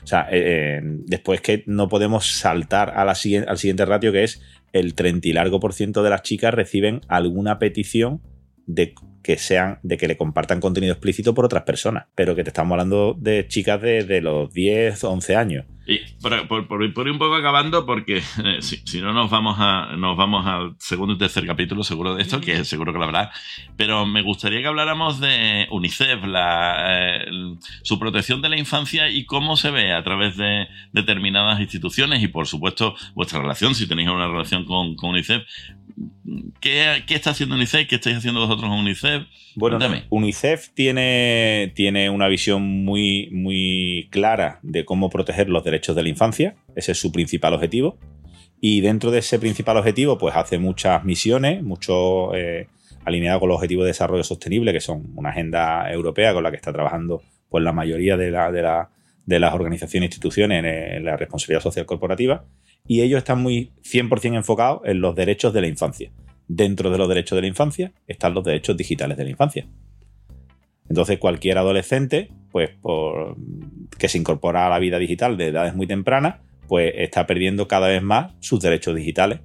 O sea, eh, eh, después que no podemos saltar a la, al siguiente ratio que es el 30 y largo por ciento de las chicas reciben alguna petición de que sean, de que le compartan contenido explícito por otras personas. Pero que te estamos hablando de chicas de, los 10 o 11 años. Y por, ir un poco acabando, porque eh, si, no nos vamos a nos vamos al segundo y tercer capítulo, seguro de esto, que seguro que lo habrá. Pero me gustaría que habláramos de UNICEF, la, eh, su protección de la infancia y cómo se ve a través de determinadas instituciones y, por supuesto, vuestra relación, si tenéis una relación con, con UNICEF. ¿Qué, está haciendo UNICEF? ¿Qué estáis haciendo vosotros en UNICEF? Bueno, UNICEF tiene, tiene una visión muy, muy clara de cómo proteger los derechos de la infancia. Ese es su principal objetivo. Y dentro de ese principal objetivo, pues hace muchas misiones, mucho eh, alineado con los objetivos de desarrollo sostenible, que son una agenda europea con la que está trabajando pues, la mayoría de, de, las organizaciones e instituciones en la responsabilidad social corporativa y ellos están muy 100% enfocados en los derechos de la infancia. Dentro de los derechos de la infancia están los derechos digitales de la infancia. Entonces cualquier adolescente, pues que se incorpora a la vida digital de edades muy tempranas, pues está perdiendo cada vez más sus derechos digitales,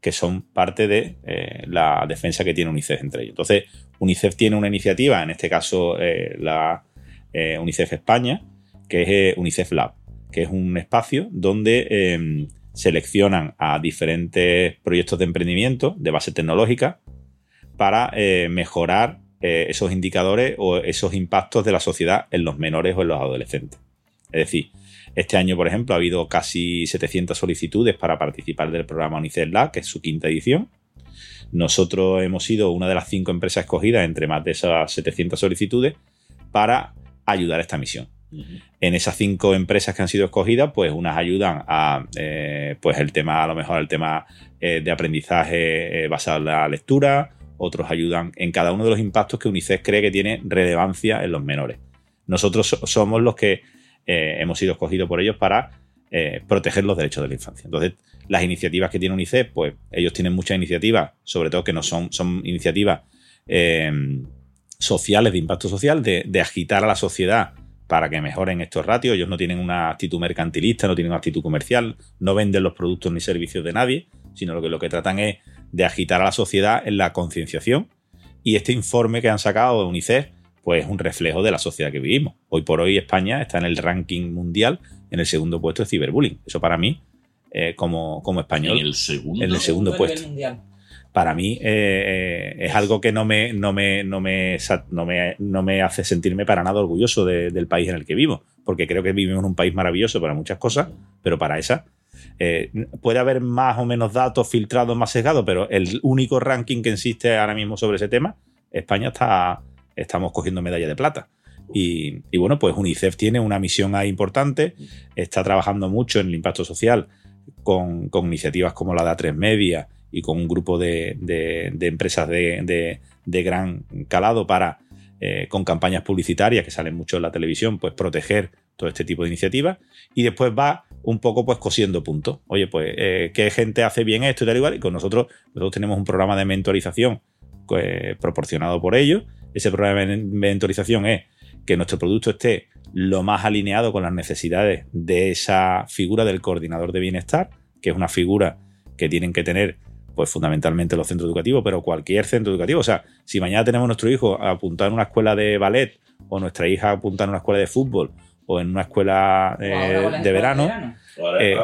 que son parte de eh, la defensa que tiene UNICEF entre ellos. Entonces, UNICEF tiene una iniciativa, en este caso eh, la eh, UNICEF España, que es UNICEF Lab, que es un espacio donde em, seleccionan a diferentes proyectos de emprendimiento de base tecnológica para eh, mejorar eh, esos indicadores o esos impactos de la sociedad en los menores o en los adolescentes. Es decir, este año, por ejemplo, ha habido casi 700 solicitudes para participar del programa UNICEF Lab, que es su quinta edición. Nosotros hemos sido una de las cinco empresas escogidas entre más de esas 700 solicitudes para ayudar a esta misión. En esas cinco empresas que han sido escogidas, pues unas ayudan a, eh, pues el tema, a lo mejor el tema eh, de aprendizaje eh, basado en la lectura, otros ayudan en cada uno de los impactos que UNICEF cree que tiene relevancia en los menores. Nosotros somos los que hemos sido escogidos por ellos para proteger los derechos de la infancia. Entonces, las iniciativas que tiene UNICEF, pues ellos tienen muchas iniciativas, sobre todo que no son, son iniciativas sociales, de impacto social, de, agitar a la sociedad para que mejoren estos ratios. Ellos no tienen una actitud mercantilista, no tienen una actitud comercial, no venden los productos ni servicios de nadie, sino lo que, lo que tratan es de agitar a la sociedad en la concienciación. Y este informe que han sacado de UNICEF, pues es un reflejo de la sociedad que vivimos. Hoy por hoy España está en el ranking mundial en el segundo puesto de ciberbullying. Eso para mí, eh, como, como español, en el segundo, en el segundo puesto. Para mí eh, eh, es algo que no me, no, me, no, me, no, me, no me hace sentirme para nada orgulloso de, del país en el que vivo, porque creo que vivimos en un país maravilloso para muchas cosas, pero para esa puede haber más o menos datos filtrados, más sesgados, pero el único ranking que existe ahora mismo sobre ese tema, España está, estamos cogiendo medalla de plata. Y, bueno, pues UNICEF tiene una misión ahí importante, está trabajando mucho en el impacto social con, iniciativas como la de A3 Media y con un grupo de, empresas de, gran calado para, eh, con campañas publicitarias que salen mucho en la televisión, pues proteger todo este tipo de iniciativas. Y después va un poco pues cosiendo puntos. Oye, pues, eh, ¿qué gente hace bien esto y tal igual? Y con nosotros, nosotros tenemos un programa de mentorización pues, proporcionado por ellos. Ese programa de mentorización es que nuestro producto esté lo más alineado con las necesidades de esa figura del coordinador de bienestar, que es una figura que tienen que tener pues fundamentalmente los centros educativos, pero cualquier centro educativo. O sea, si mañana tenemos nuestro hijo a apuntar en una escuela de ballet o nuestra hija a apuntar en una escuela de fútbol o en una escuela eh, de verano, eh,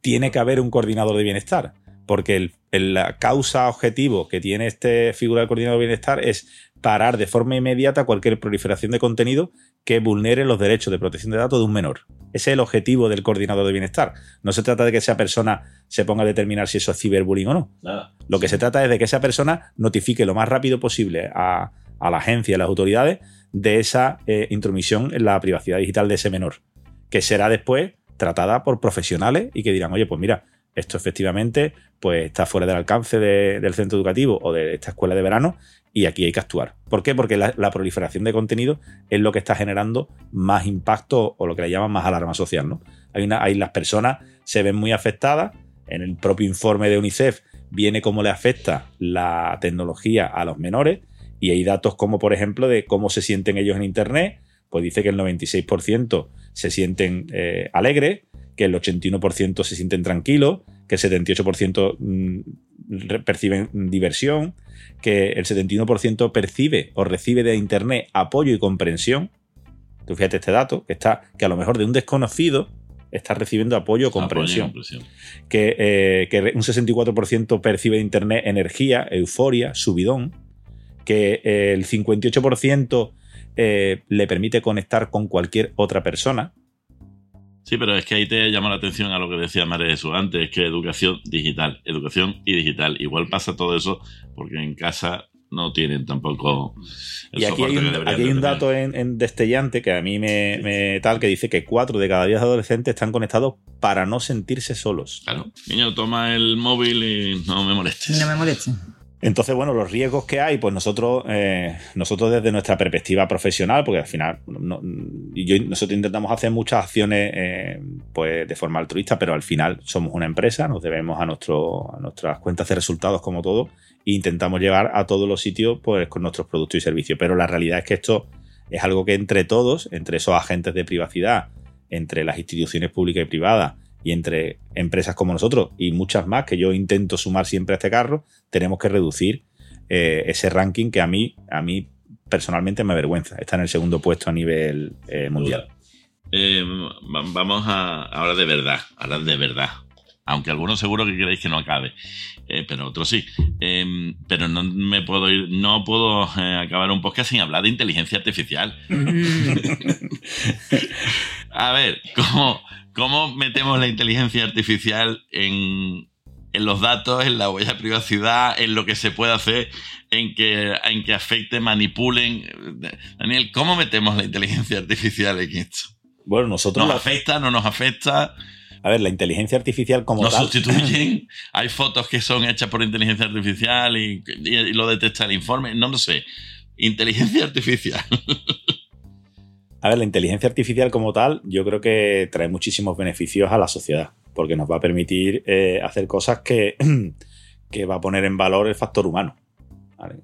tiene que haber un coordinador de bienestar. Porque la causa objetivo que tiene este figura del coordinador de bienestar es parar de forma inmediata cualquier proliferación de contenido que vulnere los derechos de protección de datos de un menor. Ese es el objetivo del coordinador de bienestar. No se trata de que esa persona se ponga a determinar si eso es ciberbullying o no. Lo que se trata es de que esa persona notifique lo más rápido posible a, la agencia y a las autoridades de esa eh, intromisión en la privacidad digital de ese menor, que será después tratada por profesionales y que dirán, oye, pues mira, esto efectivamente pues está fuera del alcance del centro educativo o de esta escuela de verano y aquí hay que actuar. ¿Por qué? Porque la, proliferación de contenido es lo que está generando más impacto o lo que le llaman más alarma social. ¿no? Hay las personas se ven muy afectadas. En el propio informe de UNICEF viene cómo le afecta la tecnología a los menores y hay datos como por ejemplo de cómo se sienten ellos en Internet. Pues dice que el 96% se sienten eh, alegres, que el 81% se sienten tranquilos, que el 78% mm, perciben diversión, que el 71% percibe o recibe de Internet apoyo y comprensión. Tú fíjate este dato, que está, que a lo mejor de un desconocido está recibiendo apoyo o comprensión. Que, eh, que, un 64% percibe de Internet energía, euforia, subidón. Que eh, el 58% eh, le permite conectar con cualquier otra persona. Sí, pero es que ahí te llama la atención a lo que decía María Jesús antes, es que educación digital, educación y digital. Igual pasa todo eso porque en casa no tienen tampoco el y aquí hay un, aquí hay un dato en, destellante que a mí me, tal que dice que cuatro de cada diez adolescentes están conectados para no sentirse solos. Claro, niño, toma el móvil y no me molestes. No me molestes. Entonces, bueno, los riesgos que hay, pues nosotros, eh, nosotros desde nuestra perspectiva profesional, porque al final nosotros intentamos hacer muchas acciones eh, pues de forma altruista, pero al final somos una empresa, nos debemos a, nuestro, nuestras cuentas de resultados como todo, e intentamos llegar a todos los sitios pues, con nuestros productos y servicios. Pero la realidad es que esto es algo que entre todos, entre esos agentes de privacidad, entre las instituciones públicas y privadas, y entre empresas como nosotros y muchas más que yo intento sumar siempre a este carro, tenemos que reducir eh, ese ranking que a mí, a mí personalmente me avergüenza. Está en el segundo puesto a nivel eh, mundial. Eh, vamos a hablar de verdad, hablar de verdad. Aunque algunos seguro que queréis que no acabe, pero otros sí. pero no me puedo ir, no puedo acabar un podcast sin hablar de inteligencia artificial. a ver, ¿cómo, ¿Cómo metemos la inteligencia artificial en, los datos, en la huella de privacidad, en lo que se puede hacer, en que, en que afecte, manipulen? Daniel, ¿cómo metemos la inteligencia artificial en esto? Bueno, nosotros. ¿Nos afecta? ¿No nos afecta? A ver, la inteligencia artificial como ¿Nos sustituyen? ¿Hay fotos que son hechas por inteligencia artificial y, lo detecta el informe? No lo sé. Inteligencia artificial. A ver, la inteligencia artificial como tal, yo creo que trae muchísimos beneficios a la sociedad, porque nos va a permitir eh, hacer cosas que, que va a poner en valor el factor humano.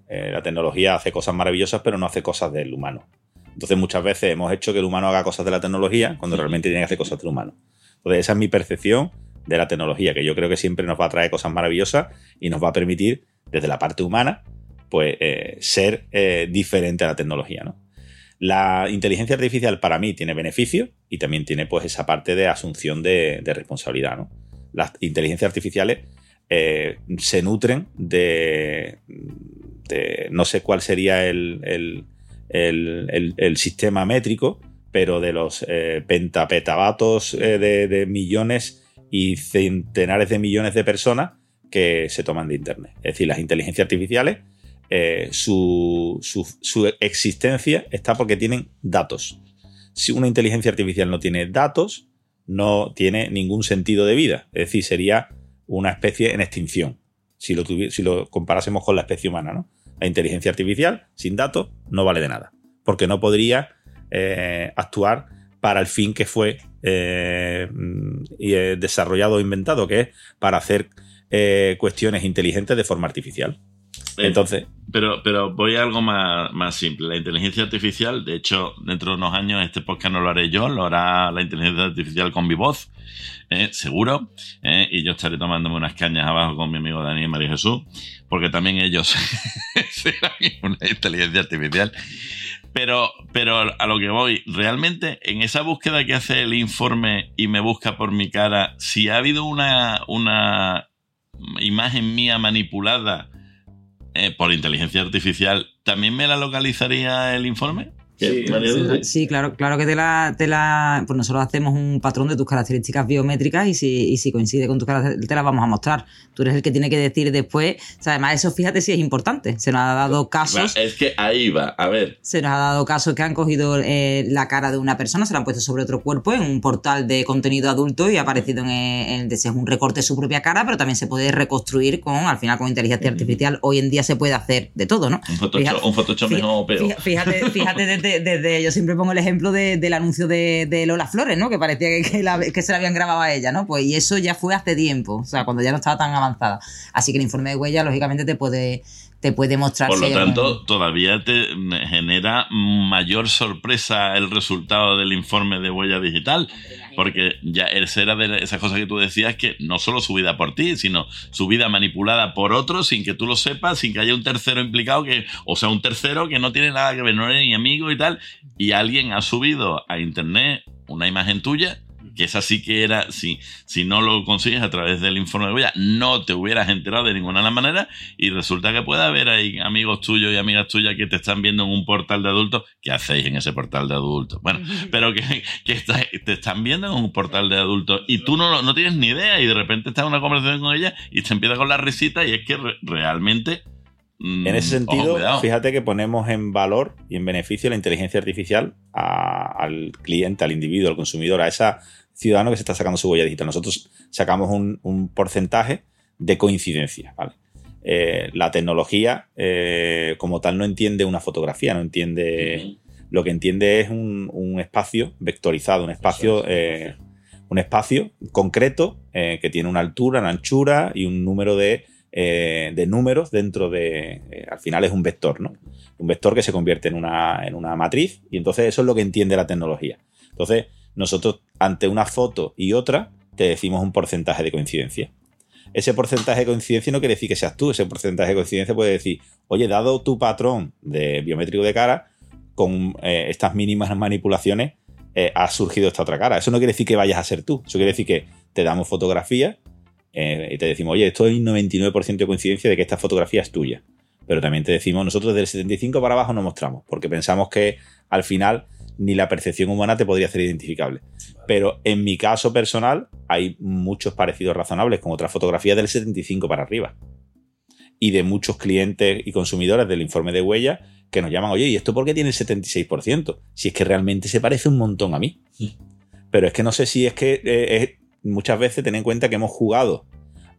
Eh, la tecnología hace cosas maravillosas, pero no hace cosas del humano. Entonces muchas veces hemos hecho que el humano haga cosas de la tecnología cuando realmente tiene que hacer cosas del humano. Entonces esa es mi percepción de la tecnología, que yo creo que siempre nos va a traer cosas maravillosas y nos va a permitir, desde la parte humana, pues eh, ser diferente a la tecnología. ¿no? La inteligencia artificial para mí tiene beneficios y también tiene pues esa parte de asunción de, responsabilidad. ¿no? Las inteligencias artificiales eh, se nutren de, no sé cuál sería el, sistema métrico, pero de los pentapetabatos de, de millones y centenares de millones de personas que se toman de Internet. Es decir, las inteligencias artificiales, eh, su, existencia está porque tienen datos. Si una inteligencia artificial no tiene datos, no tiene ningún sentido de vida. Es decir, sería una especie en extinción, si lo, si lo comparásemos con la especie humana. ¿no? La inteligencia artificial, sin datos, no vale de nada, porque no podría eh, actuar para el fin que fue eh, desarrollado o inventado, que es para hacer cuestiones inteligentes de forma artificial. Entonces. Pero, pero voy a algo más, más, simple. La inteligencia artificial, de hecho, dentro de unos años este podcast no lo haré yo, lo hará la inteligencia artificial con mi voz, seguro. y yo estaré tomándome unas cañas abajo con mi amigo Daniel María Jesús, porque también ellos serán una inteligencia artificial. Pero, pero a lo que voy, realmente en esa búsqueda que hace el informe y me busca por mi cara, si ha habido una, una imagen mía manipulada eh, por inteligencia artificial, ¿también me la localizaría el informe? Sí, claro, claro que te la, te la, Pues nosotros hacemos un patrón de tus características biométricas y si, y si coincide con tus características, te las vamos a mostrar. Tú eres el que tiene que decir después. O sea, además, eso fíjate si es importante. Se nos ha dado casos. Es que ahí va, a ver. Se nos ha dado casos que han cogido eh, la cara de una persona, se la han puesto sobre otro cuerpo en un portal de contenido adulto y ha aparecido en, en, en un recorte de su propia cara, pero también se puede reconstruir con, al final, con inteligencia artificial. Hoy en día se puede hacer de todo, ¿no? Un Photoshop, un mejor o peor. Fíjate, fíjate desde desde, yo siempre pongo el ejemplo del anuncio de, Lola Flores, ¿no? Que parecía que, que, se la habían grabado a ella, ¿no? Pues y eso ya fue hace tiempo, o sea, cuando ya no estaba tan avanzada. Así que el informe de huella, lógicamente, te puede, te puede mostrar. Por lo tanto, todavía te genera mayor sorpresa el resultado del informe de huella digital, porque ya esa era de esas cosas que tú decías que no solo su vida por ti, sino su vida manipulada por otros sin que tú lo sepas, sin que haya un tercero implicado, que, o sea, un tercero que no tiene nada que ver, no es ni amigo y tal, y alguien ha subido a internet una imagen tuya que esa sí que era, si, si no lo consigues a través del informe de huella, no te hubieras enterado de ninguna manera y resulta que puede haber ahí amigos tuyos y amigas tuyas que te están viendo en un portal de adultos. ¿Qué hacéis en ese portal de adultos? Bueno, pero que, te están viendo en un portal de adultos y tú no, no tienes ni idea y de repente estás en una conversación con ella y te empieza con la risita y es que realmente... Mm, en ese sentido, fíjate que ponemos en valor y en beneficio la inteligencia artificial al cliente, al individuo, al consumidor, a esa ciudadano que se está sacando su huella digital. Nosotros sacamos un, porcentaje de coincidencia. Eh, la tecnología, eh, como tal, no entiende una fotografía, no entiende. Lo que entiende es un, espacio vectorizado, un espacio, eh, un espacio concreto que tiene una altura, una anchura y un número de, de números dentro de. al final es un vector, ¿no? Un vector que se convierte en una, en una matriz y entonces eso es lo que entiende la tecnología. Entonces, nosotros ante una foto y otra te decimos un porcentaje de coincidencia. Ese porcentaje de coincidencia no quiere decir que seas tú, ese porcentaje de coincidencia puede decir, oye, dado tu patrón de biométrico de cara, con eh, estas mínimas manipulaciones eh, ha surgido esta otra cara. Eso no quiere decir que vayas a ser tú, eso quiere decir que te damos fotografía eh, y te decimos, oye, esto hay un 99% de coincidencia de que esta fotografía es tuya. Pero también te decimos, nosotros del 75 para abajo no mostramos, porque pensamos que al final ni la percepción humana te podría hacer identificable. Pero en mi caso personal hay muchos parecidos razonables con otras fotografías del 75 para arriba. Y de muchos clientes y consumidores del informe de huella que nos llaman, oye, ¿y esto por qué tiene el 76%? Si es que realmente se parece un montón a mí. Pero es que no sé si es que eh, muchas veces ten en cuenta que hemos jugado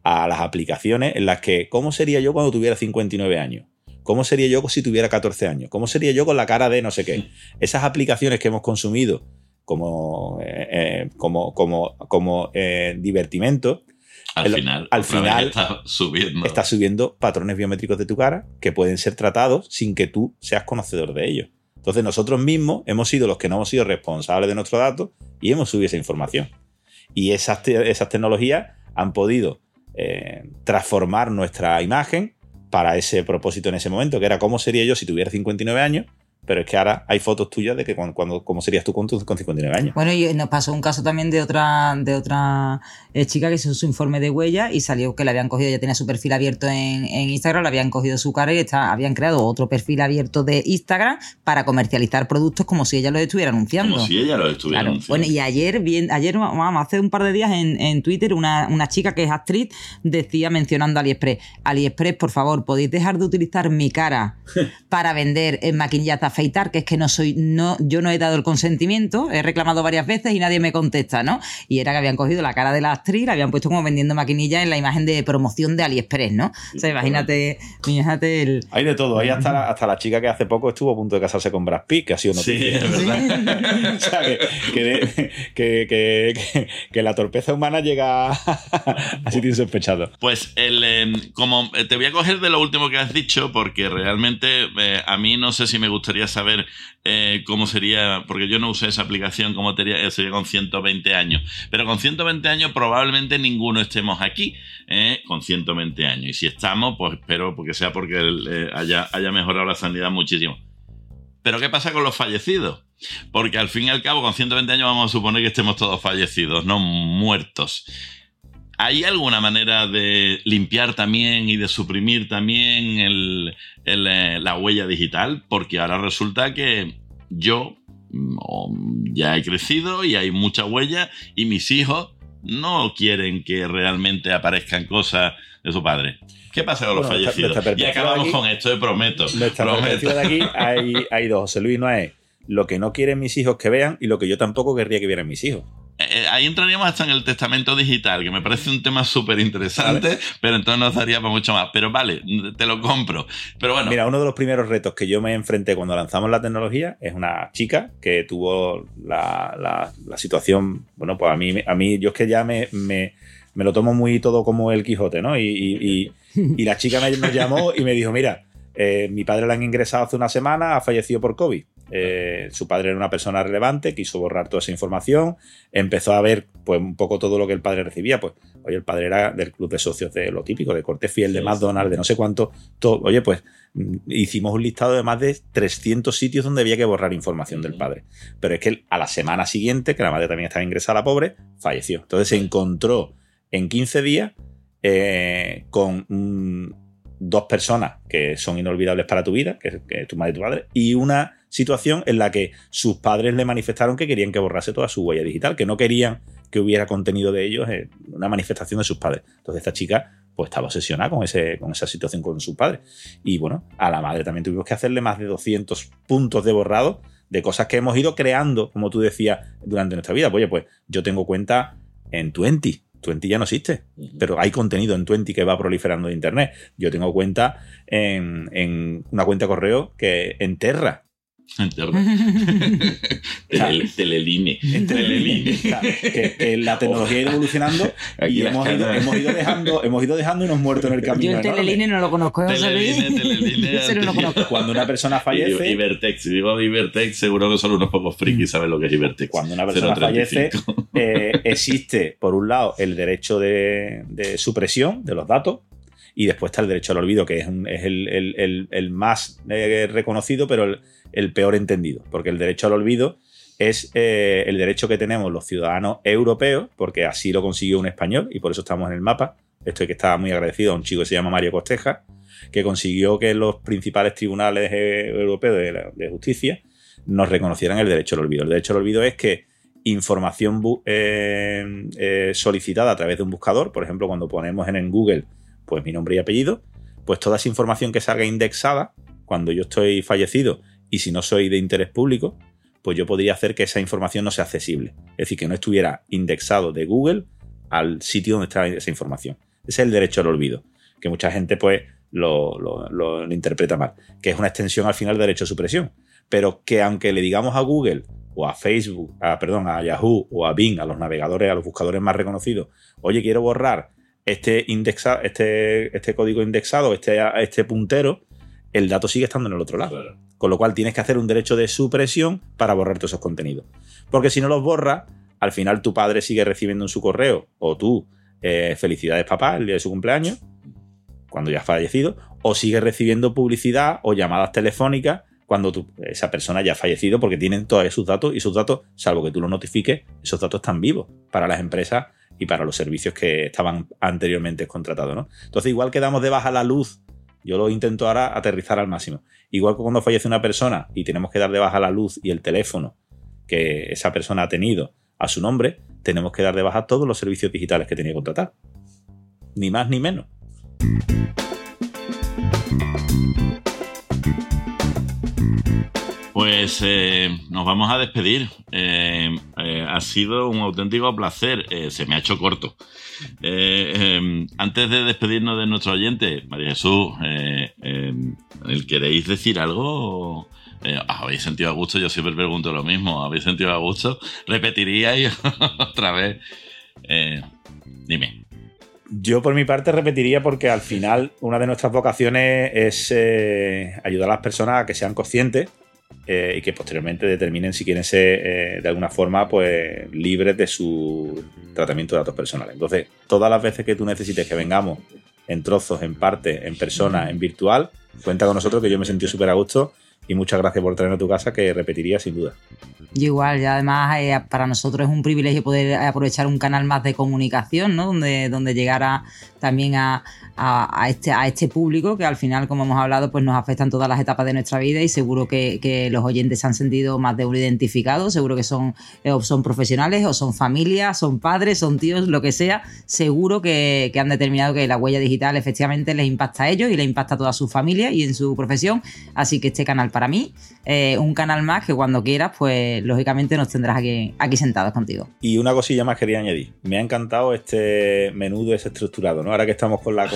a las aplicaciones en las que, ¿cómo sería yo cuando tuviera 59 años? ¿Cómo sería yo si tuviera 14 años? ¿Cómo sería yo con la cara de no sé qué? Esas aplicaciones que hemos consumido como, eh, eh, como, como, como eh, divertimento, al final, al final está subiendo. está subiendo patrones biométricos de tu cara que pueden ser tratados sin que tú seas conocedor de ellos. Entonces nosotros mismos hemos sido los que no hemos sido responsables de nuestros datos y hemos subido esa información. Y esas, esas tecnologías han podido transformar nuestra imagen para ese propósito en ese momento, que era cómo sería yo si tuviera 59 años pero es que ahora hay fotos tuyas de que cuando, cómo serías tú con, con 59 años. Bueno, y nos pasó un caso también de otra, de otra eh, chica que hizo su informe de huella y salió que le habían cogido, ya tenía su perfil abierto en, Instagram, le habían cogido su cara y está, habían creado otro perfil abierto de Instagram para comercializar productos como si ella los estuviera anunciando. Como si ella los estuviera anunciando. Bueno, y ayer, bien, ayer, vamos, hace un par de días en, en Twitter, una, una, chica que es actriz decía mencionando AliExpress, AliExpress, por favor, podéis dejar de utilizar mi cara para vender en maquillaje afeitar, que es que no soy, no, yo no he dado el consentimiento, he reclamado varias veces y nadie me contesta, ¿no? Y era que habían cogido la cara de la actriz, la habían puesto como vendiendo maquinilla en la imagen de promoción de AliExpress, ¿no? o sea, imagínate, imagínate el. Hay de todo, hay hasta la, hasta la chica que hace poco estuvo a punto de casarse con Brad Pitt, que ha sido noticia. Sí, es verdad. o sea, que, que, que, que, la torpeza humana llega a sitios sospechados. Pues el, em, como eh, te voy a coger de lo último que has dicho, porque realmente eh, a mí no sé si me gustaría saber eh, cómo sería, porque yo no usé esa aplicación, cómo sería, sería con 120 años. Pero con 120 años probablemente ninguno estemos aquí, con 120 años. Y si estamos, pues espero porque sea porque haya, haya mejorado la sanidad muchísimo. Pero ¿qué pasa con los fallecidos? Porque al fin y al cabo, con 120 años vamos a suponer que estemos todos fallecidos, no muertos. ¿Hay alguna manera de limpiar también y de suprimir también eh, la huella digital? Porque ahora resulta que yo mm, ya he crecido y hay mucha huella y mis hijos no quieren que realmente aparezcan cosas de su padre. ¿Qué pasa con los fallecidos? y acabamos con esto, prometo. de aquí hay, hay dos. José Luis no es lo que no quieren mis hijos que vean y lo que yo tampoco querría que vieran mis hijos. Eh, eh, ahí entraríamos hasta en el testamento digital, que me parece un tema súper interesante, pero entonces nos daría para mucho más. Pero vale, te lo compro. Pero bueno. Mira, uno de los primeros retos que yo me enfrenté cuando lanzamos la tecnología es una chica que tuvo la, situación. Bueno, pues a mí, a mí, yo es que ya me, me, lo tomo muy todo como el Quijote, ¿no? Y, y, la chica me, llamó y me dijo: Mira, eh, mi padre la han ingresado hace una semana, ha fallecido por COVID. Eh, su padre era una persona relevante, quiso borrar toda esa información, empezó a ver pues un poco todo lo que el padre recibía, pues oye, el padre era del club de socios de lo típico, de corte fiel, de McDonald's, de no sé cuánto, todo, oye, pues mm, hicimos un listado de más de 300 sitios donde había que borrar información del padre, pero es que a la semana siguiente, que la madre también estaba ingresada, la pobre, falleció. Entonces se encontró en 15 días eh, con dos personas que son inolvidables para tu vida, que es tu madre y tu padre, y una situación en la que sus padres le manifestaron que querían que borrase toda su huella digital, que no querían que hubiera contenido de ellos en una manifestación de sus padres. Entonces esta chica pues estaba obsesionada con, ese, con esa situación con sus padres. Y bueno, a la madre también tuvimos que hacerle más de 200 puntos de borrado de cosas que hemos ido creando, como tú decías, durante nuestra vida. Oye, pues yo tengo cuenta en Twenty, Twenty ya no existe, pero hay contenido en Twenty que va proliferando de Internet. Yo tengo cuenta en, en una cuenta de correo que en Terra. teleline. teleline. que, la tecnología ha ido evolucionando y hemos ido, hemos ido, dejando, hemos ido dejando unos muertos en el camino. Yo el teleline no lo conozco. Teleline, teleline. no conozco. Cuando una persona fallece. Ibertex. Si digo Ibertex, seguro que solo unos pocos frikis saben lo que es Ibertex. Cuando una persona fallece, eh, existe, por un lado, el derecho de, de supresión de los datos y después está el derecho al olvido, que es, el, más eh, reconocido, pero el, peor entendido, porque el derecho al olvido es eh, el derecho que tenemos los ciudadanos europeos, porque así lo consiguió un español y por eso estamos en el mapa. Esto es que estaba muy agradecido a un chico que se llama Mario Costeja, que consiguió que los principales tribunales eh, europeos de, justicia nos reconocieran el derecho al olvido. El derecho al olvido es que información solicitada a través de un buscador, por ejemplo, cuando ponemos en Google pues mi nombre y apellido, pues toda esa información que salga indexada cuando yo estoy fallecido y si no soy de interés público, pues yo podría hacer que esa información no sea accesible. Es decir, que no estuviera indexado de Google al sitio donde está esa información. Ese es el derecho al olvido. Que mucha gente, pues, lo, lo, interpreta mal, que es una extensión al final de derecho de supresión. Pero que aunque le digamos a Google o a Facebook, a, perdón, a Yahoo o a Bing, a los navegadores, a los buscadores más reconocidos, oye, quiero borrar este, indexa, este, este código indexado, este, este puntero, el dato sigue estando en el otro lado. Con lo cual tienes que hacer un derecho de supresión para borrar todos esos contenidos. Porque si no los borras, al final tu padre sigue recibiendo en su correo, o tú, eh, felicidades papá, el día de su cumpleaños, cuando ya ha fallecido, o sigue recibiendo publicidad o llamadas telefónicas cuando esa persona ya ha fallecido porque tienen todos sus datos y sus datos, salvo que tú los notifiques, esos datos están vivos para las empresas y para los servicios que estaban anteriormente contratados. ¿no? Entonces, igual que damos de baja la luz, yo lo intento ahora aterrizar al máximo. Igual que cuando fallece una persona y tenemos que dar de baja la luz y el teléfono que esa persona ha tenido a su nombre, tenemos que dar de baja todos los servicios digitales que tenía que contratar. Ni más ni menos. Pues eh, nos vamos a despedir. Eh, eh, ha sido un auténtico placer. se me ha hecho corto. Em, antes de despedirnos de nuestro oyente, María Jesús, em, ¿queréis decir algo? ¿Habéis sentido a gusto? Yo siempre pregunto lo mismo. ¿Habéis sentido a gusto? ¿Repetiríais otra vez? dime. Yo por mi parte repetiría porque al final una de nuestras vocaciones es ayudar a las personas a que sean conscientes eh, y que posteriormente determinen si quieren ser eh, de alguna forma pues libres de su tratamiento de datos personales. Entonces, todas las veces que tú necesites que vengamos en trozos, en parte, en persona, en virtual, cuenta con nosotros que yo me sentí súper a gusto y muchas gracias por traernos a tu casa que repetiría sin duda. Igual, y además eh, para nosotros es un privilegio poder aprovechar un canal más de comunicación, ¿no? Donde, donde llegar también a, a, este, a este público que al final, como hemos hablado, pues nos afectan todas las etapas de nuestra vida y seguro que, que los oyentes se han sentido más de uno identificados, seguro que son, eh, son profesionales o son familias, son padres, son tíos, lo que sea, seguro que, que, han determinado que la huella digital efectivamente les impacta a ellos y les impacta a toda su familia y en su profesión. Así que este canal para mí, eh, un canal más que cuando quieras, pues lógicamente nos tendrás aquí, aquí sentados contigo. Y una cosilla más quería añadir. Me ha encantado este menú desestructurado, ¿no? Ahora que estamos con la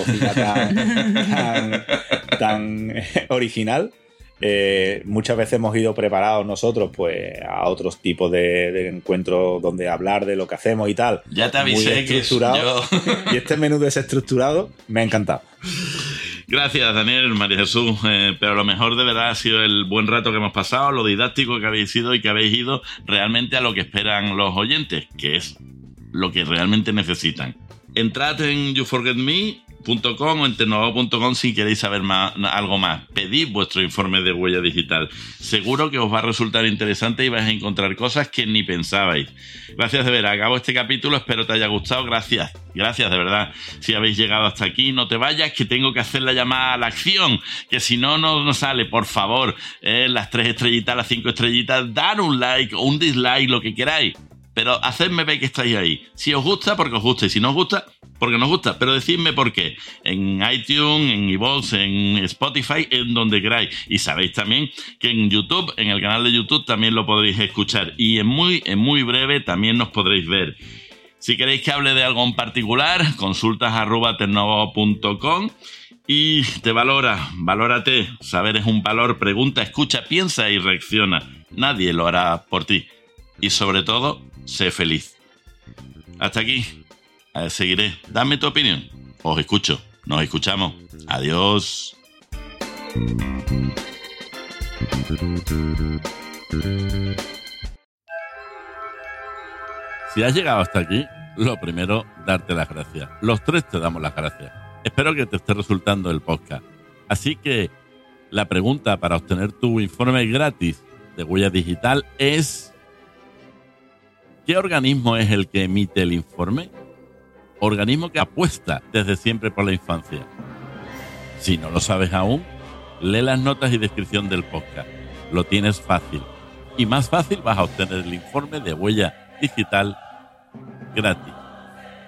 tan, original. Eh, muchas veces hemos ido preparados nosotros pues a otros tipos de, encuentros donde hablar de lo que hacemos y tal. Ya te avisé que yo... y este menú desestructurado me ha encantado. Gracias, Daniel, María Jesús. Eh, pero lo mejor de verdad ha sido el buen rato que hemos pasado, lo didáctico que habéis sido y que habéis ido realmente a lo que esperan los oyentes, que es lo que realmente necesitan. Entrad en You Forget Me o en tecnovo.com si queréis saber algo más. Pedid vuestro informe de huella digital. Seguro que os va a resultar interesante y vais a encontrar cosas que ni pensabais. Gracias de ver. Acabo este capítulo. Espero te haya gustado. Gracias. Gracias de verdad. Si habéis llegado hasta aquí, no te vayas, que tengo que hacer la llamada a la acción. Que si no, no, sale. Por favor, eh, las tres estrellitas, las cinco estrellitas, dar un like o un dislike, lo que queráis pero hacedme ver que estáis ahí. Si os gusta, porque os gusta, y si no os gusta, porque nos gusta, pero decidme por qué. En iTunes, en iVoox, en Spotify, en donde queráis. Y sabéis también que en YouTube, en el canal de YouTube, también lo podréis escuchar. Y en muy, en muy breve también nos podréis ver. Si queréis que hable de algo en particular, consultas arroba y te valora, valórate. Saber es un valor, pregunta, escucha, piensa y reacciona. Nadie lo hará por ti. Y sobre todo, sé feliz. Hasta aquí. Seguiré. Dame tu opinión. Os escucho. Nos escuchamos. Adiós. Si has llegado hasta aquí, lo primero, darte las gracias. Los tres te damos las gracias. Espero que te esté resultando el podcast. Así que la pregunta para obtener tu informe gratis de huella digital es ¿Qué organismo es el que emite el informe? Organismo que apuesta desde siempre por la infancia. Si no lo sabes aún, lee las notas y descripción del podcast. Lo tienes fácil. Y más fácil vas a obtener el informe de huella digital gratis.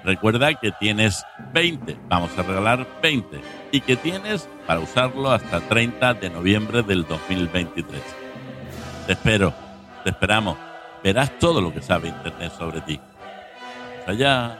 Recuerda que tienes 20, vamos a regalar 20, y que tienes para usarlo hasta 30 de noviembre del 2023. Te espero, te esperamos verás todo lo que sabe Internet sobre ti. allá.